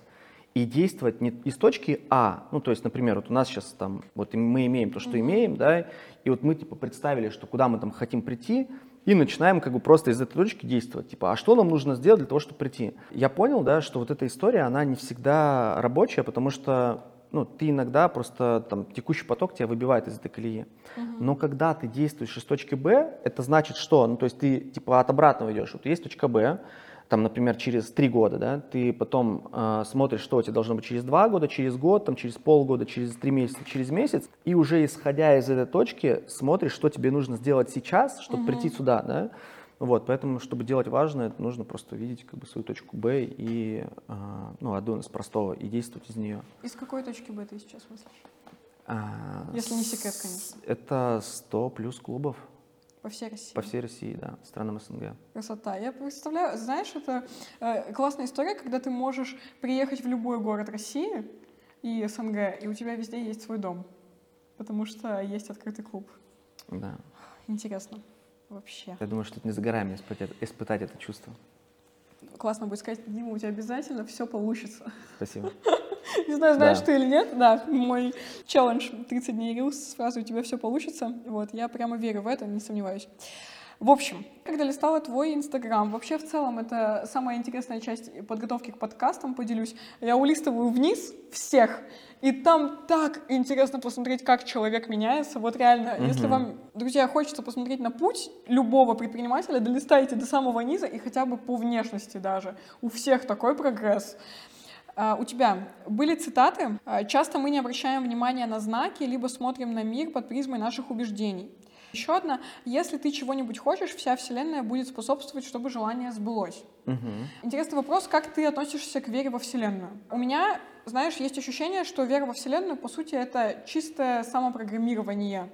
и действовать не из точки А, ну то есть, например, вот у нас сейчас там, вот мы имеем то, что mm-hmm. имеем, да, и вот мы типа представили, что куда мы там хотим прийти, и начинаем как бы просто из этой точки действовать. Типа, а что нам нужно сделать для того, чтобы прийти? Я понял, да, что вот эта история, она не всегда рабочая, потому что ну, ты иногда просто там текущий поток тебя выбивает из этой колеи. Uh-huh. Но когда ты действуешь из точки Б, это значит что? Ну, то есть ты типа от обратного идешь. Вот есть точка Б, там, например, через три года, да, ты потом э, смотришь, что у тебя должно быть через два года, через год, там, через полгода, через три месяца, через месяц, и уже исходя из этой точки смотришь, что тебе нужно сделать сейчас, чтобы угу. прийти сюда, да. Вот, поэтому, чтобы делать важное, нужно просто видеть как бы свою точку Б и, э, ну, одну из простого, и действовать из нее. Из какой точки Б ты сейчас мыслишь? А, Если не секрет, конечно. Это 100 плюс клубов. По всей России? По всей России, да, странам СНГ. Красота. Я представляю, знаешь, это э, классная история, когда ты можешь приехать в любой город России и СНГ, и у тебя везде есть свой дом, потому что есть открытый клуб. Да. Интересно. Вообще. Я думаю, что это не за горами испытать, испытать это чувство. Классно будет сказать, Дима, у тебя обязательно все получится. Спасибо. [laughs] [laughs] Не знаю, знаешь да. ты или нет, да, мой челлендж 30 дней рилс, сразу у тебя все получится. Вот, я прямо верю в это, не сомневаюсь. В общем, когда листала твой Инстаграм, вообще в целом это самая интересная часть подготовки к подкастам, поделюсь. Я улистываю вниз всех, и там так интересно посмотреть, как человек меняется. Вот реально, угу. если вам, друзья, хочется посмотреть на путь любого предпринимателя, долистайте до самого низа и хотя бы по внешности даже. У всех такой прогресс. Uh, у тебя были цитаты. Uh, часто мы не обращаем внимания на знаки, либо смотрим на мир под призмой наших убеждений. Еще одна. Если ты чего-нибудь хочешь, вся Вселенная будет способствовать, чтобы желание сбылось. Угу. Интересный вопрос, как ты относишься к вере во Вселенную? У меня, знаешь, есть ощущение, что вера во Вселенную, по сути, это чистое самопрограммирование.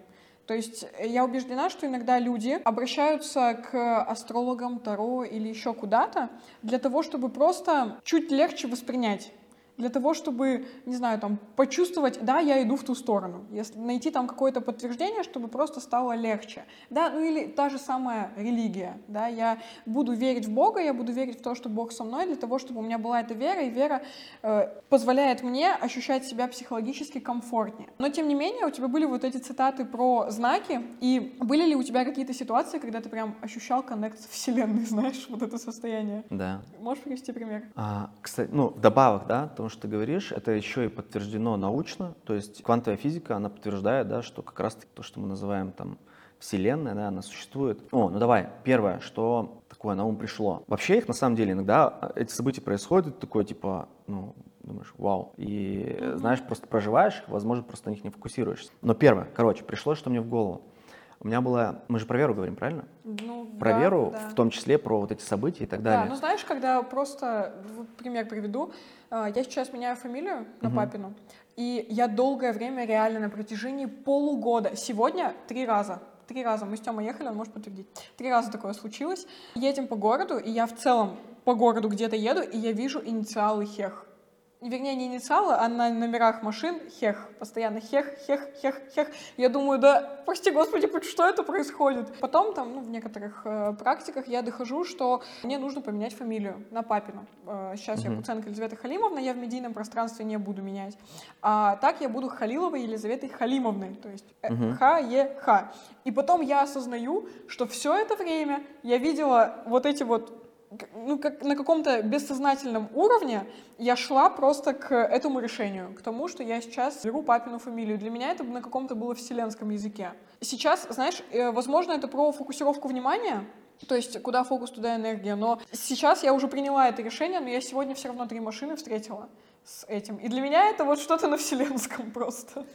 То есть я убеждена, что иногда люди обращаются к астрологам, Таро или еще куда-то для того, чтобы просто чуть легче воспринять для того, чтобы, не знаю, там, почувствовать, да, я иду в ту сторону, если найти там какое-то подтверждение, чтобы просто стало легче, да, ну или та же самая религия, да, я буду верить в Бога, я буду верить в то, что Бог со мной, для того, чтобы у меня была эта вера, и вера э, позволяет мне ощущать себя психологически комфортнее. Но, тем не менее, у тебя были вот эти цитаты про знаки, и были ли у тебя какие-то ситуации, когда ты прям ощущал коннект с Вселенной, [laughs] знаешь, вот это состояние? Да. Можешь привести пример? А, кстати, ну, вдобавок, да, то, тому, что ты говоришь, это еще и подтверждено научно. То есть квантовая физика, она подтверждает, да, что как раз то, что мы называем там Вселенная, да, она существует. О, ну давай, первое, что такое на ум пришло. Вообще их на самом деле иногда а, эти события происходят, такое типа, ну, думаешь, вау. И знаешь, просто проживаешь возможно, просто на них не фокусируешься. Но первое, короче, пришло, что мне в голову. У меня было, мы же про веру говорим, правильно? Ну, про да, веру, да. в том числе про вот эти события и так далее. Да, ну знаешь, когда просто, пример приведу, а, я сейчас меняю фамилию на угу. папину, и я долгое время, реально на протяжении полугода, сегодня три раза, три раза, мы с Тёмой ехали, он может подтвердить, три раза такое случилось, едем по городу, и я в целом по городу где-то еду, и я вижу инициалы Хех вернее, не инициалы, а на номерах машин хех, постоянно хех, хех, хех, хех. Я думаю, да, прости господи, что это происходит? Потом там, ну, в некоторых э, практиках я дохожу, что мне нужно поменять фамилию на папину. Э, сейчас mm-hmm. я Куценко Елизавета Халимовна, я в медийном пространстве не буду менять. А так я буду Халиловой Елизаветой Халимовной, то есть э, mm-hmm. Х-Е-Х. И потом я осознаю, что все это время я видела вот эти вот ну, как на каком-то бессознательном уровне я шла просто к этому решению, к тому, что я сейчас беру папину фамилию. Для меня это на каком-то было вселенском языке. Сейчас, знаешь, э, возможно, это про фокусировку внимания, то есть куда фокус, туда энергия. Но сейчас я уже приняла это решение, но я сегодня все равно три машины встретила с этим. И для меня это вот что-то на вселенском [laughs] просто.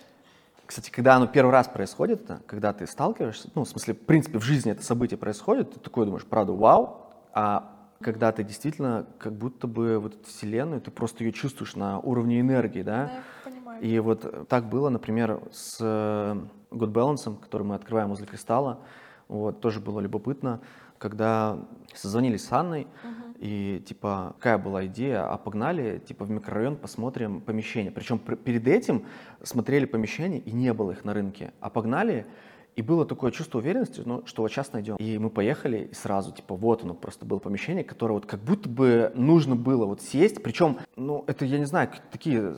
Кстати, когда оно первый раз происходит, когда ты сталкиваешься, ну, в смысле, в принципе, в жизни это событие происходит, ты такой думаешь, правда, вау, а когда ты действительно как будто бы вот эту вселенную, ты просто ее чувствуешь на уровне энергии, да? Да, я понимаю. И вот так было, например, с э, Good Balance, который мы открываем возле Кристалла, вот, тоже было любопытно, когда созвонились с Анной, угу. и типа, какая была идея, а погнали, типа, в микрорайон посмотрим помещение. Причем перед этим смотрели помещения, и не было их на рынке, а погнали, и было такое чувство уверенности, ну, что вот сейчас найдем. И мы поехали, и сразу, типа, вот оно просто было помещение, которое вот как будто бы нужно было вот сесть. Причем, ну, это, я не знаю, такие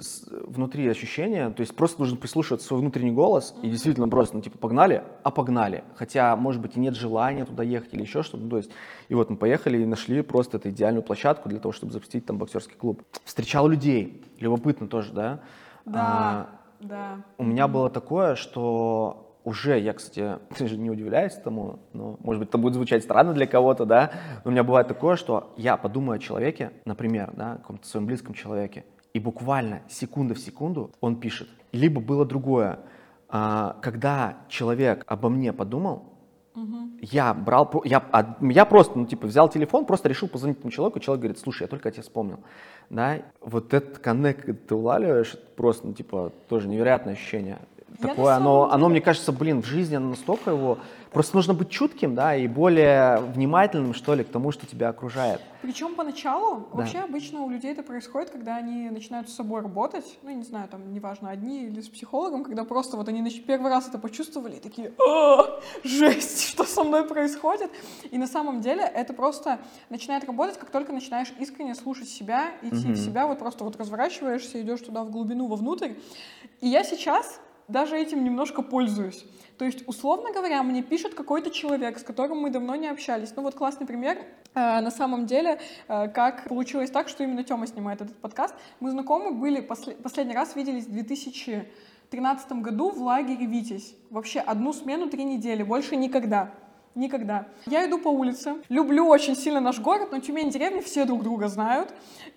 внутри ощущения. То есть просто нужно прислушиваться свой внутренний голос и действительно просто, ну, типа, погнали, а погнали. Хотя, может быть, и нет желания туда ехать или еще что-то. Ну, то есть, и вот мы поехали и нашли просто эту идеальную площадку для того, чтобы запустить там боксерский клуб. Встречал людей. Любопытно тоже, да? Да, а, да. У меня было такое, что уже, я, кстати, [laughs] не удивляюсь тому, но, может быть, это будет звучать странно для кого-то, да, но у меня бывает такое, что я подумаю о человеке, например, да, о каком-то своем близком человеке, и буквально секунда в секунду он пишет. Либо было другое, а, когда человек обо мне подумал, Угу. Я брал, я, я просто, ну, типа, взял телефон, просто решил позвонить этому человеку, человек говорит, слушай, я только о тебе вспомнил, да, вот этот коннект ты улавливаешь, просто, ну, типа, тоже невероятное ощущение такое, оно, оно, мне кажется, блин, в жизни оно настолько его... Просто нужно быть чутким, да, и более внимательным, что ли, к тому, что тебя окружает. Причем поначалу, да. вообще обычно у людей это происходит, когда они начинают с собой работать, ну, не знаю, там, неважно, одни или с психологом, когда просто вот они первый раз это почувствовали и такие, О, жесть, что со мной происходит? И на самом деле это просто начинает работать, как только начинаешь искренне слушать себя, идти mm-hmm. в себя, вот просто вот разворачиваешься, идешь туда в глубину, вовнутрь. И я сейчас даже этим немножко пользуюсь. То есть, условно говоря, мне пишет какой-то человек, с которым мы давно не общались. Ну вот классный пример. Э, на самом деле, э, как получилось так, что именно Тёма снимает этот подкаст. Мы знакомы были, после, последний раз виделись в 2013 году в лагере «Витязь». Вообще одну смену три недели, больше никогда. Никогда. Я иду по улице, люблю очень сильно наш город, но Тюмень деревня все друг друга знают.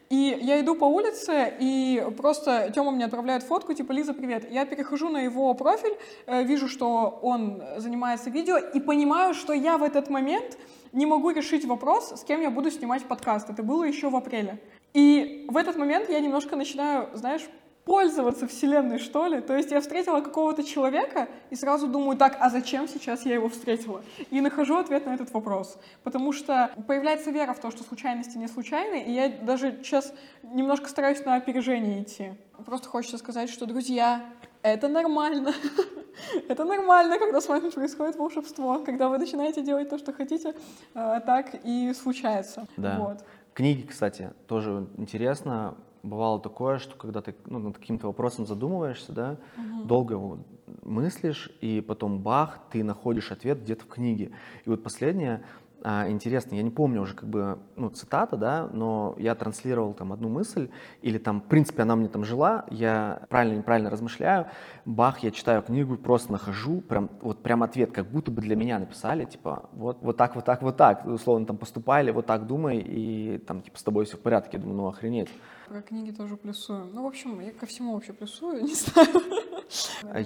И я иду по улице, и просто Тёма мне отправляет фотку, типа, Лиза, привет. Я перехожу на его профиль, э, вижу, что он занимается видео, и понимаю, что я в этот момент не могу решить вопрос, с кем я буду снимать подкаст. Это было еще в апреле. И в этот момент я немножко начинаю, знаешь, пользоваться Вселенной, что ли. То есть я встретила какого-то человека и сразу думаю, так, а зачем сейчас я его встретила? И нахожу ответ на этот вопрос. Потому что появляется вера в то, что случайности не случайны, и я даже сейчас немножко стараюсь на опережение идти. Просто хочется сказать, что, друзья, это нормально. [laughs] это нормально, когда с вами происходит волшебство, когда вы начинаете делать то, что хотите, а, так и случается. Да. Вот. Книги, кстати, тоже интересно бывало такое, что когда ты ну, над каким-то вопросом задумываешься, да, угу. долго его мыслишь, и потом бах, ты находишь ответ где-то в книге. И вот последнее, а, интересно, я не помню уже как бы, ну, цитата, да, но я транслировал там одну мысль, или там, в принципе, она мне там жила, я правильно, неправильно размышляю, бах, я читаю книгу, просто нахожу, прям, вот прям ответ, как будто бы для меня написали, типа, вот, вот так, вот так, вот так, условно, там, поступай, или вот так думай, и там, типа, с тобой все в порядке, я думаю, ну, охренеть. Про книги тоже плюсую. Ну, в общем, я ко всему вообще плюсую, [laughs] не знаю.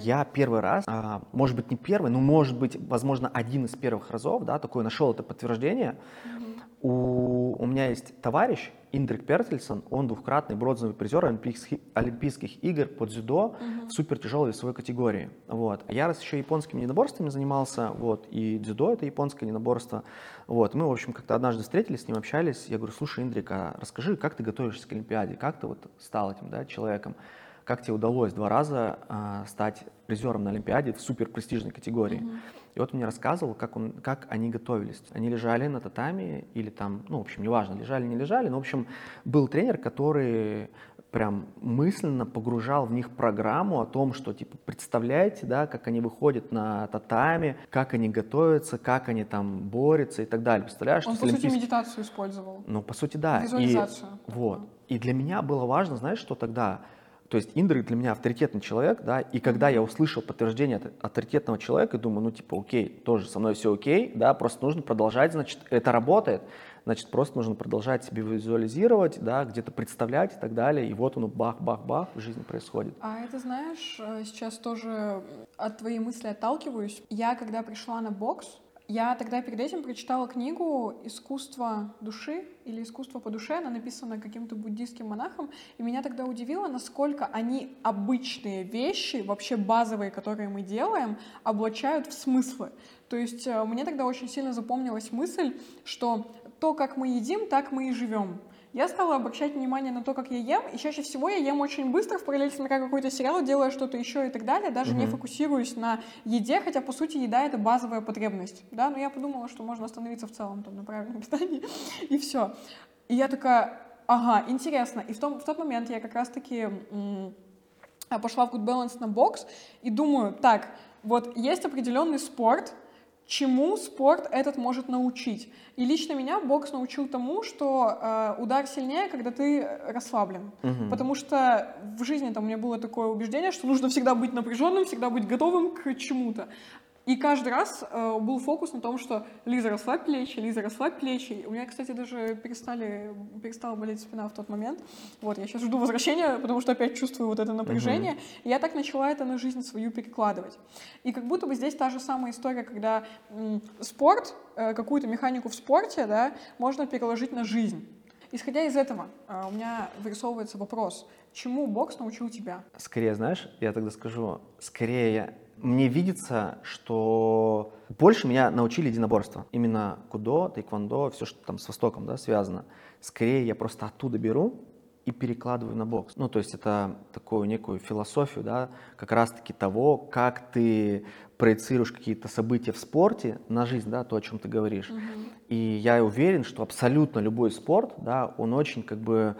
Я первый раз, а, может быть, не первый, но, может быть, возможно, один из первых разов, да, такое нашел это подтверждение. У, у меня есть товарищ, Индрик Пертельсон, он двухкратный бронзовый призер Олимпийских, Олимпийских игр по дзюдо uh-huh. в супер тяжелой весовой категории. Вот. Я раз еще японскими единоборствами занимался, вот, и дзюдо это японское единоборство. Вот. Мы, в общем, как-то однажды встретились, с ним общались. Я говорю, слушай, Индрик, а расскажи, как ты готовишься к Олимпиаде, как ты вот стал этим да, человеком? Как тебе удалось два раза э, стать призером на Олимпиаде в супер престижной категории? Uh-huh. И вот он мне рассказывал, как, он, как они готовились. Они лежали на татами или там, ну, в общем, неважно, лежали, не лежали, но, в общем, был тренер, который прям мысленно погружал в них программу о том, что, типа, представляете, да, как они выходят на татами, как они готовятся, как они там борются и так далее. Представляешь? Он, по олимпийск... сути, медитацию использовал. Ну, по сути, да. Визуализацию. И, вот. И для меня было важно, знаешь, что тогда то есть Индрик для меня авторитетный человек, да, и когда я услышал подтверждение от авторитетного человека, думаю, ну типа, окей, тоже со мной все окей, да, просто нужно продолжать, значит, это работает, значит, просто нужно продолжать себе визуализировать, да, где-то представлять и так далее, и вот оно бах-бах-бах в жизни происходит. А это, знаешь, э, сейчас тоже от твоей мысли отталкиваюсь. Я, когда пришла на бокс, я тогда перед этим прочитала книгу «Искусство души» или «Искусство по душе». Она написана каким-то буддийским монахом. И меня тогда удивило, насколько они обычные вещи, вообще базовые, которые мы делаем, облачают в смыслы. То есть э, мне тогда очень сильно запомнилась мысль, что то, как мы едим, так мы и живем я стала обращать внимание на то, как я ем, и чаще всего я ем очень быстро, в параллель смотря какой-то сериал, делая что-то еще и так далее, даже mm-hmm. не фокусируюсь на еде, хотя, по сути, еда — это базовая потребность, да, но я подумала, что можно остановиться в целом там на правильном питании, [laughs] и все. И я такая, ага, интересно. И в, том, в тот момент я как раз-таки пошла в Good Balance на бокс и думаю, так, вот есть определенный спорт, чему спорт этот может научить. И лично меня бокс научил тому, что э, удар сильнее, когда ты расслаблен. Угу. Потому что в жизни там у меня было такое убеждение, что нужно всегда быть напряженным, всегда быть готовым к чему-то. И каждый раз э, был фокус на том, что Лиза расслабь плечи, Лиза расслабь плечи. У меня, кстати, даже перестали, перестала болеть спина в тот момент. Вот, я сейчас жду возвращения, потому что опять чувствую вот это напряжение. Uh-huh. И я так начала это на жизнь свою перекладывать. И как будто бы здесь та же самая история, когда м, спорт, э, какую-то механику в спорте, да, можно переложить на жизнь. Исходя из этого, э, у меня вырисовывается вопрос, чему бокс научил тебя? Скорее, знаешь, я тогда скажу, скорее мне видится, что больше меня научили единоборство. Именно кудо, тайквондо, все, что там с Востоком да, связано. Скорее я просто оттуда беру и перекладываю на бокс. Ну, то есть это такую некую философию, да, как раз-таки того, как ты проецируешь какие-то события в спорте на жизнь, да, то, о чем ты говоришь. Угу. И я уверен, что абсолютно любой спорт, да, он очень как бы,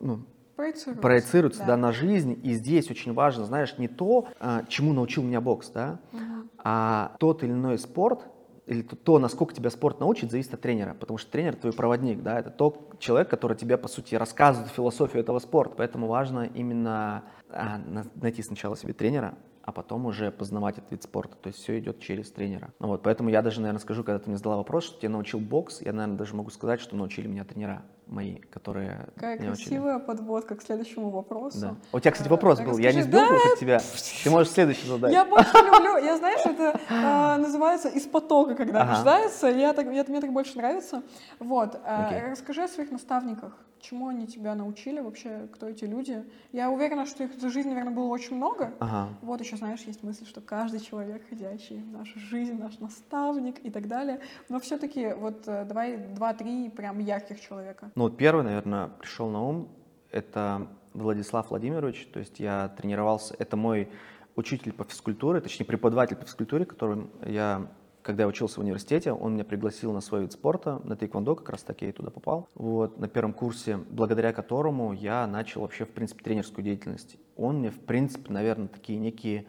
ну, проецируется, проецируется да. да, на жизнь. И здесь очень важно, знаешь, не то, а, чему научил меня бокс, да, Угу. а тот или иной спорт, или то, насколько тебя спорт научит, зависит от тренера, потому что тренер твой проводник, да, это тот человек, который тебе, по сути, рассказывает философию этого спорта, поэтому важно именно а, на- найти сначала себе тренера, а потом уже познавать этот вид спорта, то есть все идет через тренера. Ну вот, поэтому я даже, наверное, скажу, когда ты мне задала вопрос, что тебя научил бокс, я, наверное, даже могу сказать, что научили меня тренера мои, которые Какая красивая подводка к следующему вопросу. Да. У тебя, кстати, Э, вопрос был. Я не расскажи- сбил Да, хоть тебя. Ты можешь следующий задать. Я больше люблю, я знаешь, это а, называется из потока, когда Ага. рождается, я так, я- мне так больше нравится. Вот, а, Окей. расскажи о своих наставниках, чему они тебя научили вообще, кто эти люди. Я уверена, что их за жизнь, наверное, было очень много. Ага. Вот еще, знаешь, есть мысль, что каждый человек, ходящий в нашу жизнь, наш наставник и так далее. Но все-таки вот э, давай два-три прям ярких человека. Ну вот первый, наверное, пришел на ум, это Владислав Владимирович, то есть я тренировался, это мой учитель по физкультуре, точнее преподаватель по физкультуре, которым я, когда я учился в университете, он меня пригласил на свой вид спорта, на тэквондо, как раз таки я и туда попал, вот, на первом курсе, благодаря которому я начал вообще, в принципе, тренерскую деятельность. Он мне, в принципе, наверное, такие некие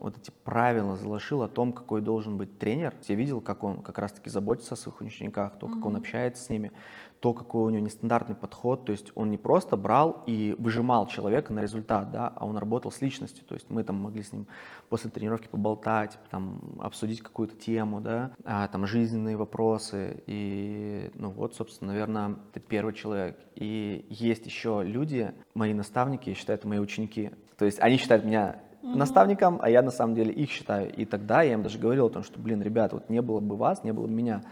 вот эти правила заложил о том, какой должен быть тренер. Я видел, как он как раз-таки заботится о своих учениках, то, как он общается с ними, то, какой у него нестандартный подход. То есть он не просто брал и выжимал человека на результат, да, а он работал с личностью. То есть мы там могли с ним после тренировки поболтать, там, обсудить какую-то тему, да, а, там жизненные вопросы. И, ну вот, собственно, наверное, это первый человек. И есть еще люди, мои наставники, я считаю, это мои ученики. То есть они считают меня наставником, а я на самом деле их считаю. И тогда я им даже говорил о том, что, блин, ребят, вот не было бы вас, не было бы меня.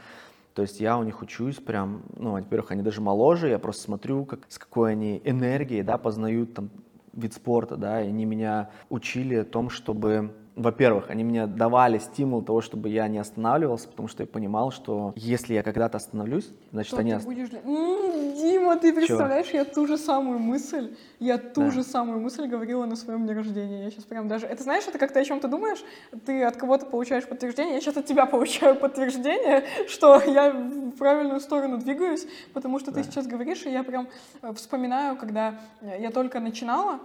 То есть я у них учусь прям, ну, во-первых, они даже моложе, я просто смотрю, как, с какой они энергией, да, познают там вид спорта, да, и они меня учили о том, чтобы, во-первых, они мне давали стимул того, чтобы я не останавливался, потому что я понимал, что если я когда-то остановлюсь, значит, Что они... ты будешь... для- М, Дима, ты представляешь, я ту же самую мысль, я ту Да. же самую мысль говорила на своем дне рождения. Я сейчас прям даже... Это знаешь, это как ты о чем-то думаешь, ты от кого-то получаешь подтверждение, я сейчас от тебя [laughs] получаю подтверждение, что я в правильную сторону двигаюсь, потому что ты Да. сейчас говоришь, и я прям э, вспоминаю, когда я только начинала,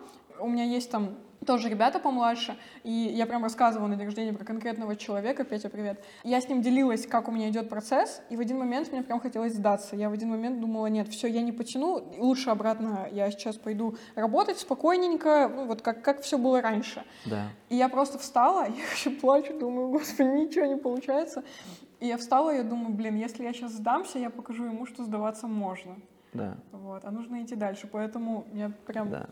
у меня есть там тоже ребята помладше, и я прям рассказывала на день рождения про конкретного человека, Петя, привет. Я с ним делилась, как у меня идет процесс, и в один момент мне прям хотелось сдаться. Я в один момент думала, нет, все, я не потяну, лучше обратно я сейчас пойду работать спокойненько, ну, вот как, как все было раньше. Да, И я просто встала, [laughs] я вообще плачу, думаю, господи, ничего не получается. И я встала, я думаю, блин, если я сейчас сдамся, я покажу ему, что сдаваться можно. да, Вот, а нужно идти дальше. Поэтому я прям да.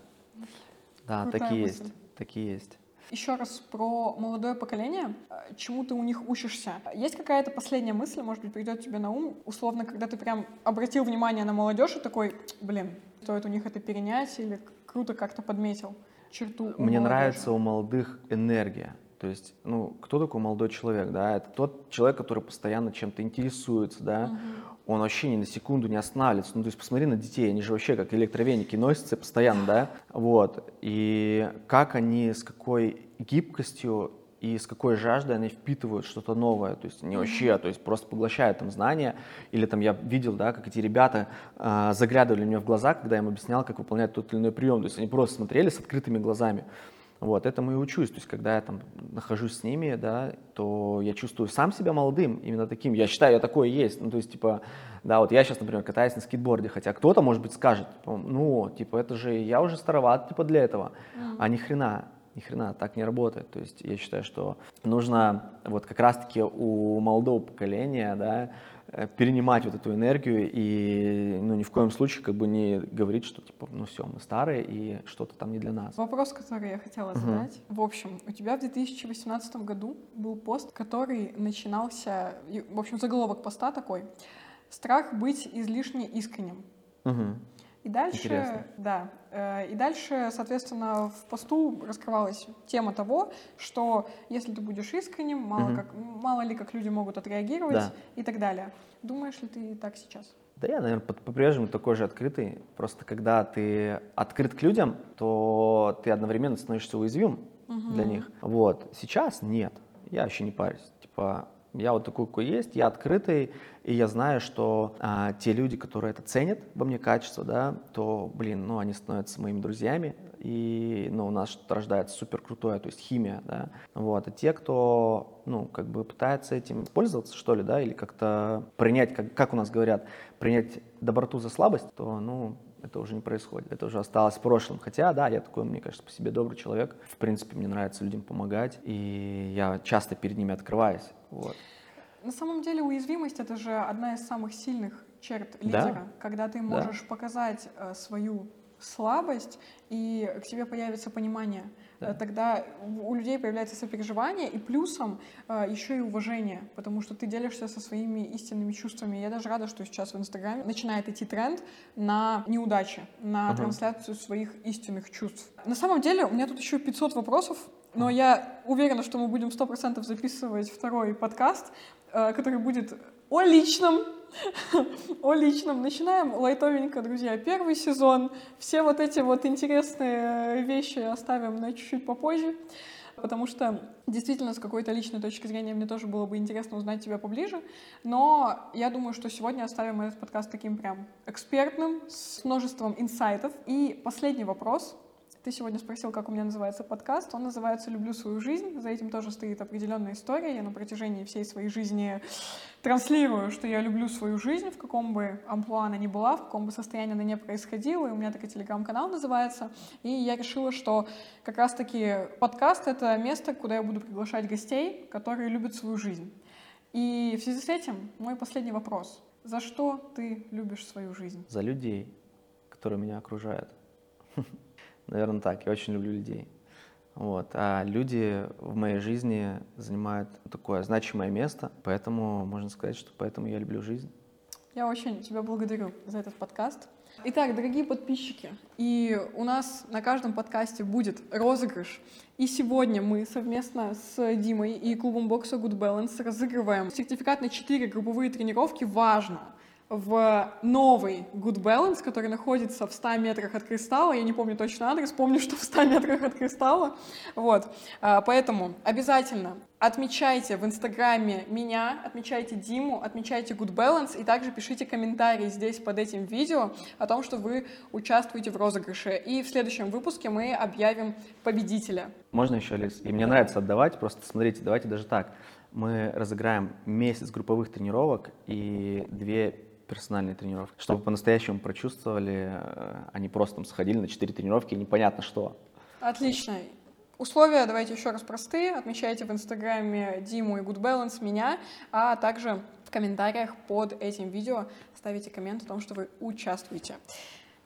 Да, Крутая такие мысль. есть, такие есть. Еще раз про молодое поколение. Э, Чему ты у них учишься? Есть какая-то последняя мысль, может быть, придет тебе на ум, условно, когда ты прям обратил внимание на молодежь и такой, блин, стоит у них это перенять или круто как-то подметил черту Мне молодежи». нравится у молодых энергия. То есть, ну, кто такой молодой человек, да? Это тот человек, который постоянно чем-то интересуется, да? Мгм. Он вообще ни на секунду не останавливается. Ну, то есть, посмотри на детей, они же вообще как электровеники носятся постоянно, да? Вот. И как они, с какой гибкостью и с какой жаждой они впитывают что-то новое. То есть они вообще, то есть просто поглощают там знания. Или там я видел, да, как эти ребята а, заглядывали мне в глаза, когда я им объяснял, как выполнять тот или иной прием. То есть они просто смотрели с открытыми глазами. Вот, этому и учусь. То есть, когда я там нахожусь с ними, да, то я чувствую сам себя молодым, именно таким. Я считаю, я такой и есть. Ну, то есть, типа, да, вот я сейчас, например, катаюсь на скейтборде, хотя кто-то, может быть, скажет, типа, ну, типа, это же я уже староват, типа, для этого. А ни хрена, ни хрена, так не работает. То есть, я считаю, что нужно вот как раз-таки у молодого поколения, да, перенимать вот эту энергию и ну, ни в коем случае как бы не говорить, что типа, ну все, мы старые и что-то там не для нас. Вопрос, который я хотела задать. В общем, у тебя в 2018 году был пост, который начинался, в общем, заголовок поста такой «Страх быть излишне искренним». Мгм. И дальше, Интересно. да, э, и дальше, соответственно, в посту раскрывалась тема того, что если ты будешь искренним, мало, Мгм. как, мало ли как люди могут отреагировать Да. и так далее. Думаешь ли ты так сейчас? Да я, наверное, по- по-прежнему такой же открытый. Просто когда ты открыт к людям, то ты одновременно становишься уязвим для них. Вот. Сейчас нет. Я вообще не парюсь. Типа, Я вот такой, какой есть, я открытый, и я знаю, что а, те люди, которые это ценят во мне качество, да, то, блин, ну, они становятся моими друзьями, и, ну, у нас рождается супер крутое, то есть химия, да, вот, а те, кто, ну, как бы пытается этим пользоваться, что ли, да, или как-то принять, как, как у нас говорят, принять доброту за слабость, то, ну, это уже не происходит, это уже осталось в прошлом. Хотя, да, я такой, мне кажется, по себе добрый человек. В принципе, мне нравится людям помогать, и я часто перед ними открываюсь. Вот. На самом деле уязвимость это же одна из самых сильных черт лидера, Да. когда ты можешь показать э, свою слабость, и к тебе появится понимание. Да. Э, Тогда у людей появляется сопереживание, и плюсом э, еще и уважение, потому что ты делишься со своими истинными чувствами. Я даже рада, что сейчас в Инстаграме начинает идти тренд на неудачи, на Мгм. трансляцию своих истинных чувств. На самом деле у меня тут еще 500 вопросов, но я уверена, что мы будем 100% записывать второй подкаст, который будет о личном. [laughs] О личном. Начинаем лайтовенько, друзья. Первый сезон. Все вот эти вот интересные э, вещи оставим на чуть-чуть попозже. Потому что действительно с какой-то личной точки зрения мне тоже было бы интересно узнать тебя поближе. Но я думаю, что сегодня оставим этот подкаст таким прям экспертным, с множеством инсайтов. И последний вопрос. Ты сегодня спросил, как у меня называется подкаст. Он называется «Люблю свою жизнь». За этим тоже стоит определенная история. Я на протяжении всей своей жизни транслирую, что я люблю свою жизнь, в каком бы амплуа она ни была, в каком бы состоянии она ни происходила. И у меня такой телеграм-канал называется. И я решила, что как раз-таки подкаст — это место, куда я буду приглашать гостей, которые любят свою жизнь. И в связи с этим мой последний вопрос. За что ты любишь свою жизнь? За людей, которые меня окружают. [laughs] Наверное, так. Я очень люблю людей. Вот. А люди в моей жизни занимают такое значимое место, поэтому можно сказать, что поэтому я люблю жизнь. Я очень тебя благодарю за этот подкаст. Итак, дорогие подписчики, и у нас на каждом подкасте будет розыгрыш. И сегодня мы совместно с Димой и клубом бокса Good Balance разыгрываем сертификат на 4 групповые тренировки «Важно» в новый Good Balance, который находится в 100 метрах от кристалла. Я не помню точно адрес, помню, что в 100 метрах от кристалла. Вот. А, Поэтому обязательно отмечайте в Инстаграме меня, отмечайте Диму, отмечайте Good Balance и также пишите комментарии здесь под этим видео о том, что вы участвуете в розыгрыше. И в следующем выпуске мы объявим победителя. Можно еще, Лиз? И мне нравится отдавать, просто смотрите, давайте даже так. Мы разыграем месяц групповых тренировок и две персональные тренировки, чтобы по-настоящему прочувствовали, э, не просто там сходили на четыре тренировки и непонятно что. Отлично. Условия, давайте еще раз простые. Отмечайте в Инстаграме Диму и Good Balance меня, а также в комментариях под этим видео ставите коммент о том, что вы участвуете.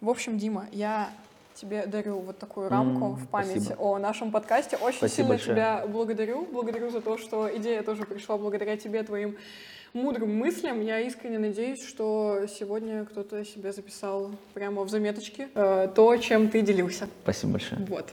В общем, Дима, я тебе дарю вот такую рамку М, в память спасибо. о нашем подкасте. Очень Спасибо сильно большое. тебя благодарю. Благодарю за то, что идея тоже пришла благодаря тебе, твоим мудрым мыслям. Я искренне надеюсь, что сегодня кто-то себе записал прямо в заметочке э, то, чем ты делился. Спасибо большое. Вот.